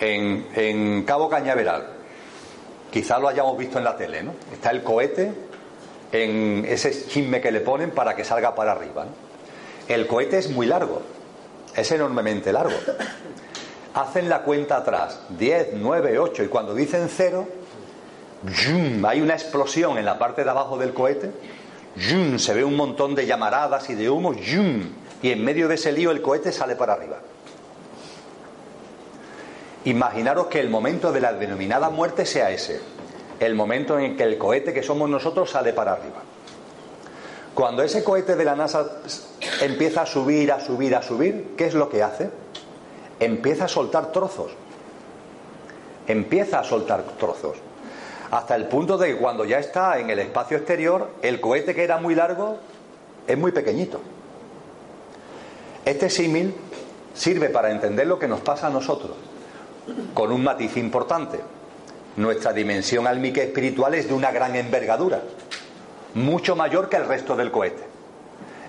en, Cabo Cañaveral. Quizá lo hayamos visto en la tele, ¿no? Está el cohete en ese chisme que le ponen para que salga para arriba. El cohete es muy largo, es enormemente largo. Hacen la cuenta atrás, 10, 9, 8, y cuando dicen cero, hay una explosión en la parte de abajo del cohete, se ve un montón de llamaradas y de humo, y en medio de ese lío el cohete sale para arriba. Imaginaros que el momento de la denominada muerte sea ese, el momento en que el cohete que somos nosotros sale para arriba. Cuando ese cohete de la NASA empieza a subir, a subir, a subir, ¿qué es lo que hace? Empieza a soltar trozos. Empieza a soltar trozos hasta el punto de que cuando ya está en el espacio exterior, el cohete que era muy largo es muy pequeñito. Este símil sirve para entender lo que nos pasa a nosotros, con un matiz importante. Nuestra dimensión álmica espiritual es de una gran envergadura, mucho mayor que el resto del cohete.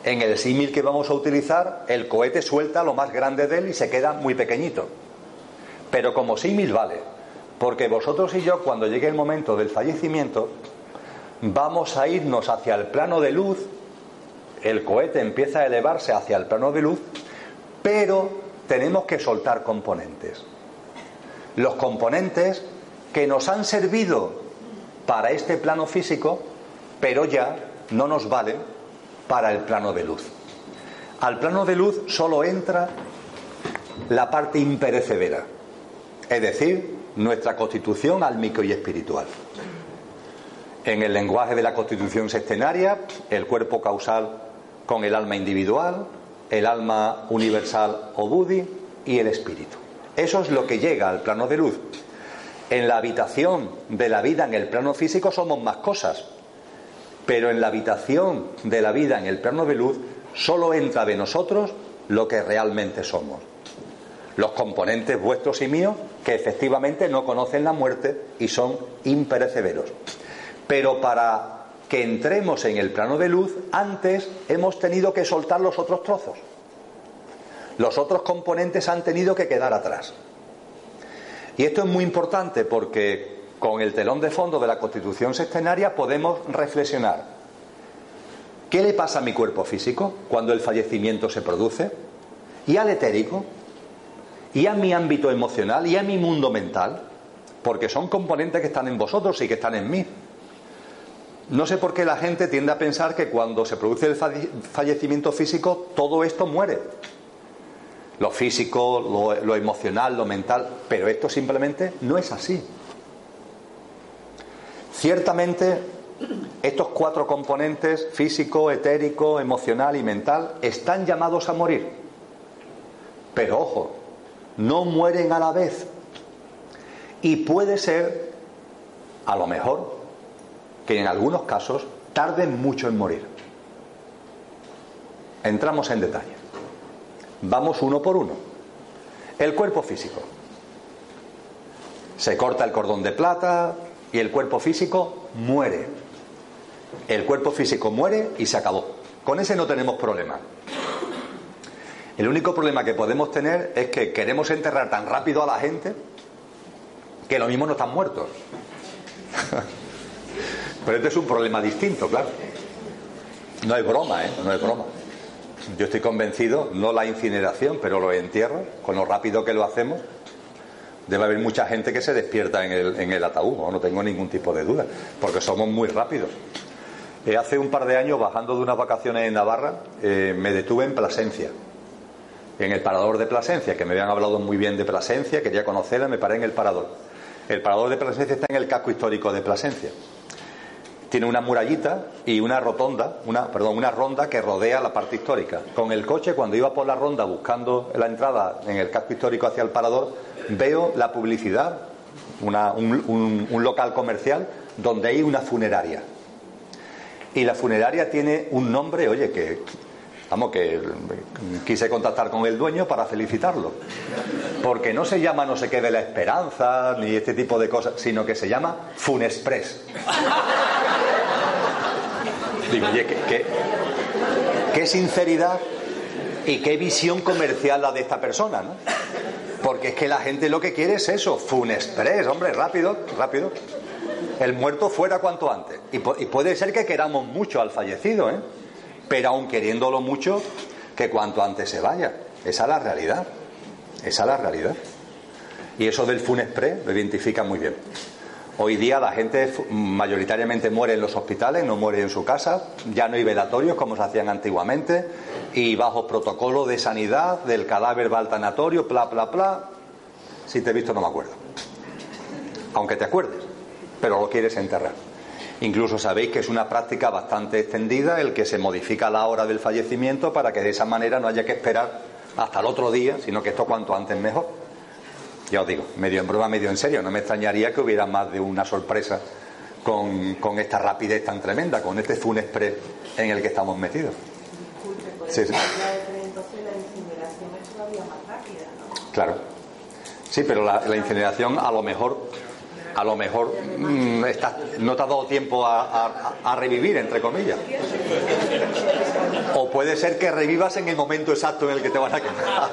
En el símil que vamos a utilizar, el cohete suelta lo más grande de él y se queda muy pequeñito. Pero como símil vale, porque vosotros y yo, cuando llegue el momento del fallecimiento, vamos a irnos hacia el plano de luz, el cohete empieza a elevarse hacia el plano de luz, pero tenemos que soltar componentes. Los componentes que nos han servido para este plano físico, pero ya no nos valen para el plano de luz. Al plano de luz solo entra la parte imperecedera, es decir, nuestra constitución álmico y espiritual. En el lenguaje de la constitución sextenaria, el cuerpo causal con el alma individual, el alma universal o Budi y el espíritu. Eso es lo que llega al plano de luz. En la habitación de la vida en el plano físico somos más cosas, pero en la habitación de la vida en el plano de luz solo entra de nosotros lo que realmente somos. Los componentes vuestros y míos que efectivamente no conocen la muerte y son imperecederos. Pero para que entremos en el plano de luz, antes hemos tenido que soltar los otros trozos. Los otros componentes han tenido que quedar atrás. Y esto es muy importante porque con el telón de fondo de la constitución sextenaria podemos reflexionar. ¿Qué le pasa a mi cuerpo físico cuando el fallecimiento se produce? ¿Y al etérico? ¿Y a mi ámbito emocional? ¿Y a mi mundo mental? Porque son componentes que están en vosotros y que están en mí. No sé por qué la gente tiende a pensar que cuando se produce el fallecimiento físico todo esto muere. Lo físico, lo, emocional, lo mental, pero esto simplemente no es así. Ciertamente, estos cuatro componentes, físico, etérico, emocional y mental, están llamados a morir. Pero ojo, no mueren a la vez. Y puede ser, a lo mejor, que en algunos casos tarden mucho en morir. Entramos en detalle. Vamos uno por uno. El cuerpo físico. Se corta el cordón de plata y el cuerpo físico muere. El cuerpo físico muere y se acabó. Con ese no tenemos problema. El único problema que podemos tener es que queremos enterrar tan rápido a la gente que lo mismo no están muertos. Pero este es un problema distinto, claro. No es broma, ¿eh? No es broma. Yo estoy convencido, no la incineración, pero los entierros, con lo rápido que lo hacemos, debe haber mucha gente que se despierta en el, en el ataúd, ¿no? tengo ningún tipo de duda, porque somos muy rápidos. Eh, hace un par de años, bajando de unas vacaciones en Navarra, eh, me detuve en Plasencia, en el parador de Plasencia, que me habían hablado muy bien de Plasencia, quería conocerla, me paré en el parador. El parador de Plasencia está en el casco histórico de Plasencia tiene una murallita y una rotonda, una, perdón, una ronda que rodea la parte histórica. Con el coche, cuando iba por la ronda buscando la entrada en el casco histórico hacia el parador, veo la publicidad, un, un local comercial donde hay una funeraria. Y la funeraria tiene un nombre, oye, que Vamos, que quise contactar con el dueño para felicitarlo. Porque no se llama no sé qué de la esperanza, ni este tipo de cosas, sino que se llama Funexpress. Digo, oye, qué, sinceridad y qué visión comercial la de esta persona, ¿no? Porque es que la gente lo que quiere es eso, Funexpress, hombre, rápido, rápido. El muerto fuera cuanto antes. Y, y puede ser que queramos mucho al fallecido, ¿eh? Pero aún queriéndolo mucho, que cuanto antes se vaya. Esa es la realidad. Esa es la realidad. Y eso del Funexpress lo identifica muy bien. Hoy día la gente mayoritariamente muere en los hospitales, no muere en su casa, ya no hay velatorios como se hacían antiguamente, y bajo protocolo de sanidad, del cadáver va al tanatorio, bla. Si te he visto no me acuerdo. Aunque te acuerdes, pero lo quieres enterrar. Incluso sabéis que es una práctica bastante extendida el que se modifica la hora del fallecimiento para que de esa manera no haya que esperar hasta el otro día, sino que esto cuanto antes mejor. Ya os digo, medio en broma, medio en serio. No me extrañaría que hubiera más de una sorpresa con, esta rapidez tan tremenda, con este Fun Express en el que estamos metidos. Sí, sí. Claro. Sí, pero la, incineración a lo mejor a lo mejor mm, no te ha dado tiempo a, revivir, entre comillas. O puede ser que revivas en el momento exacto en el que te van a quemar.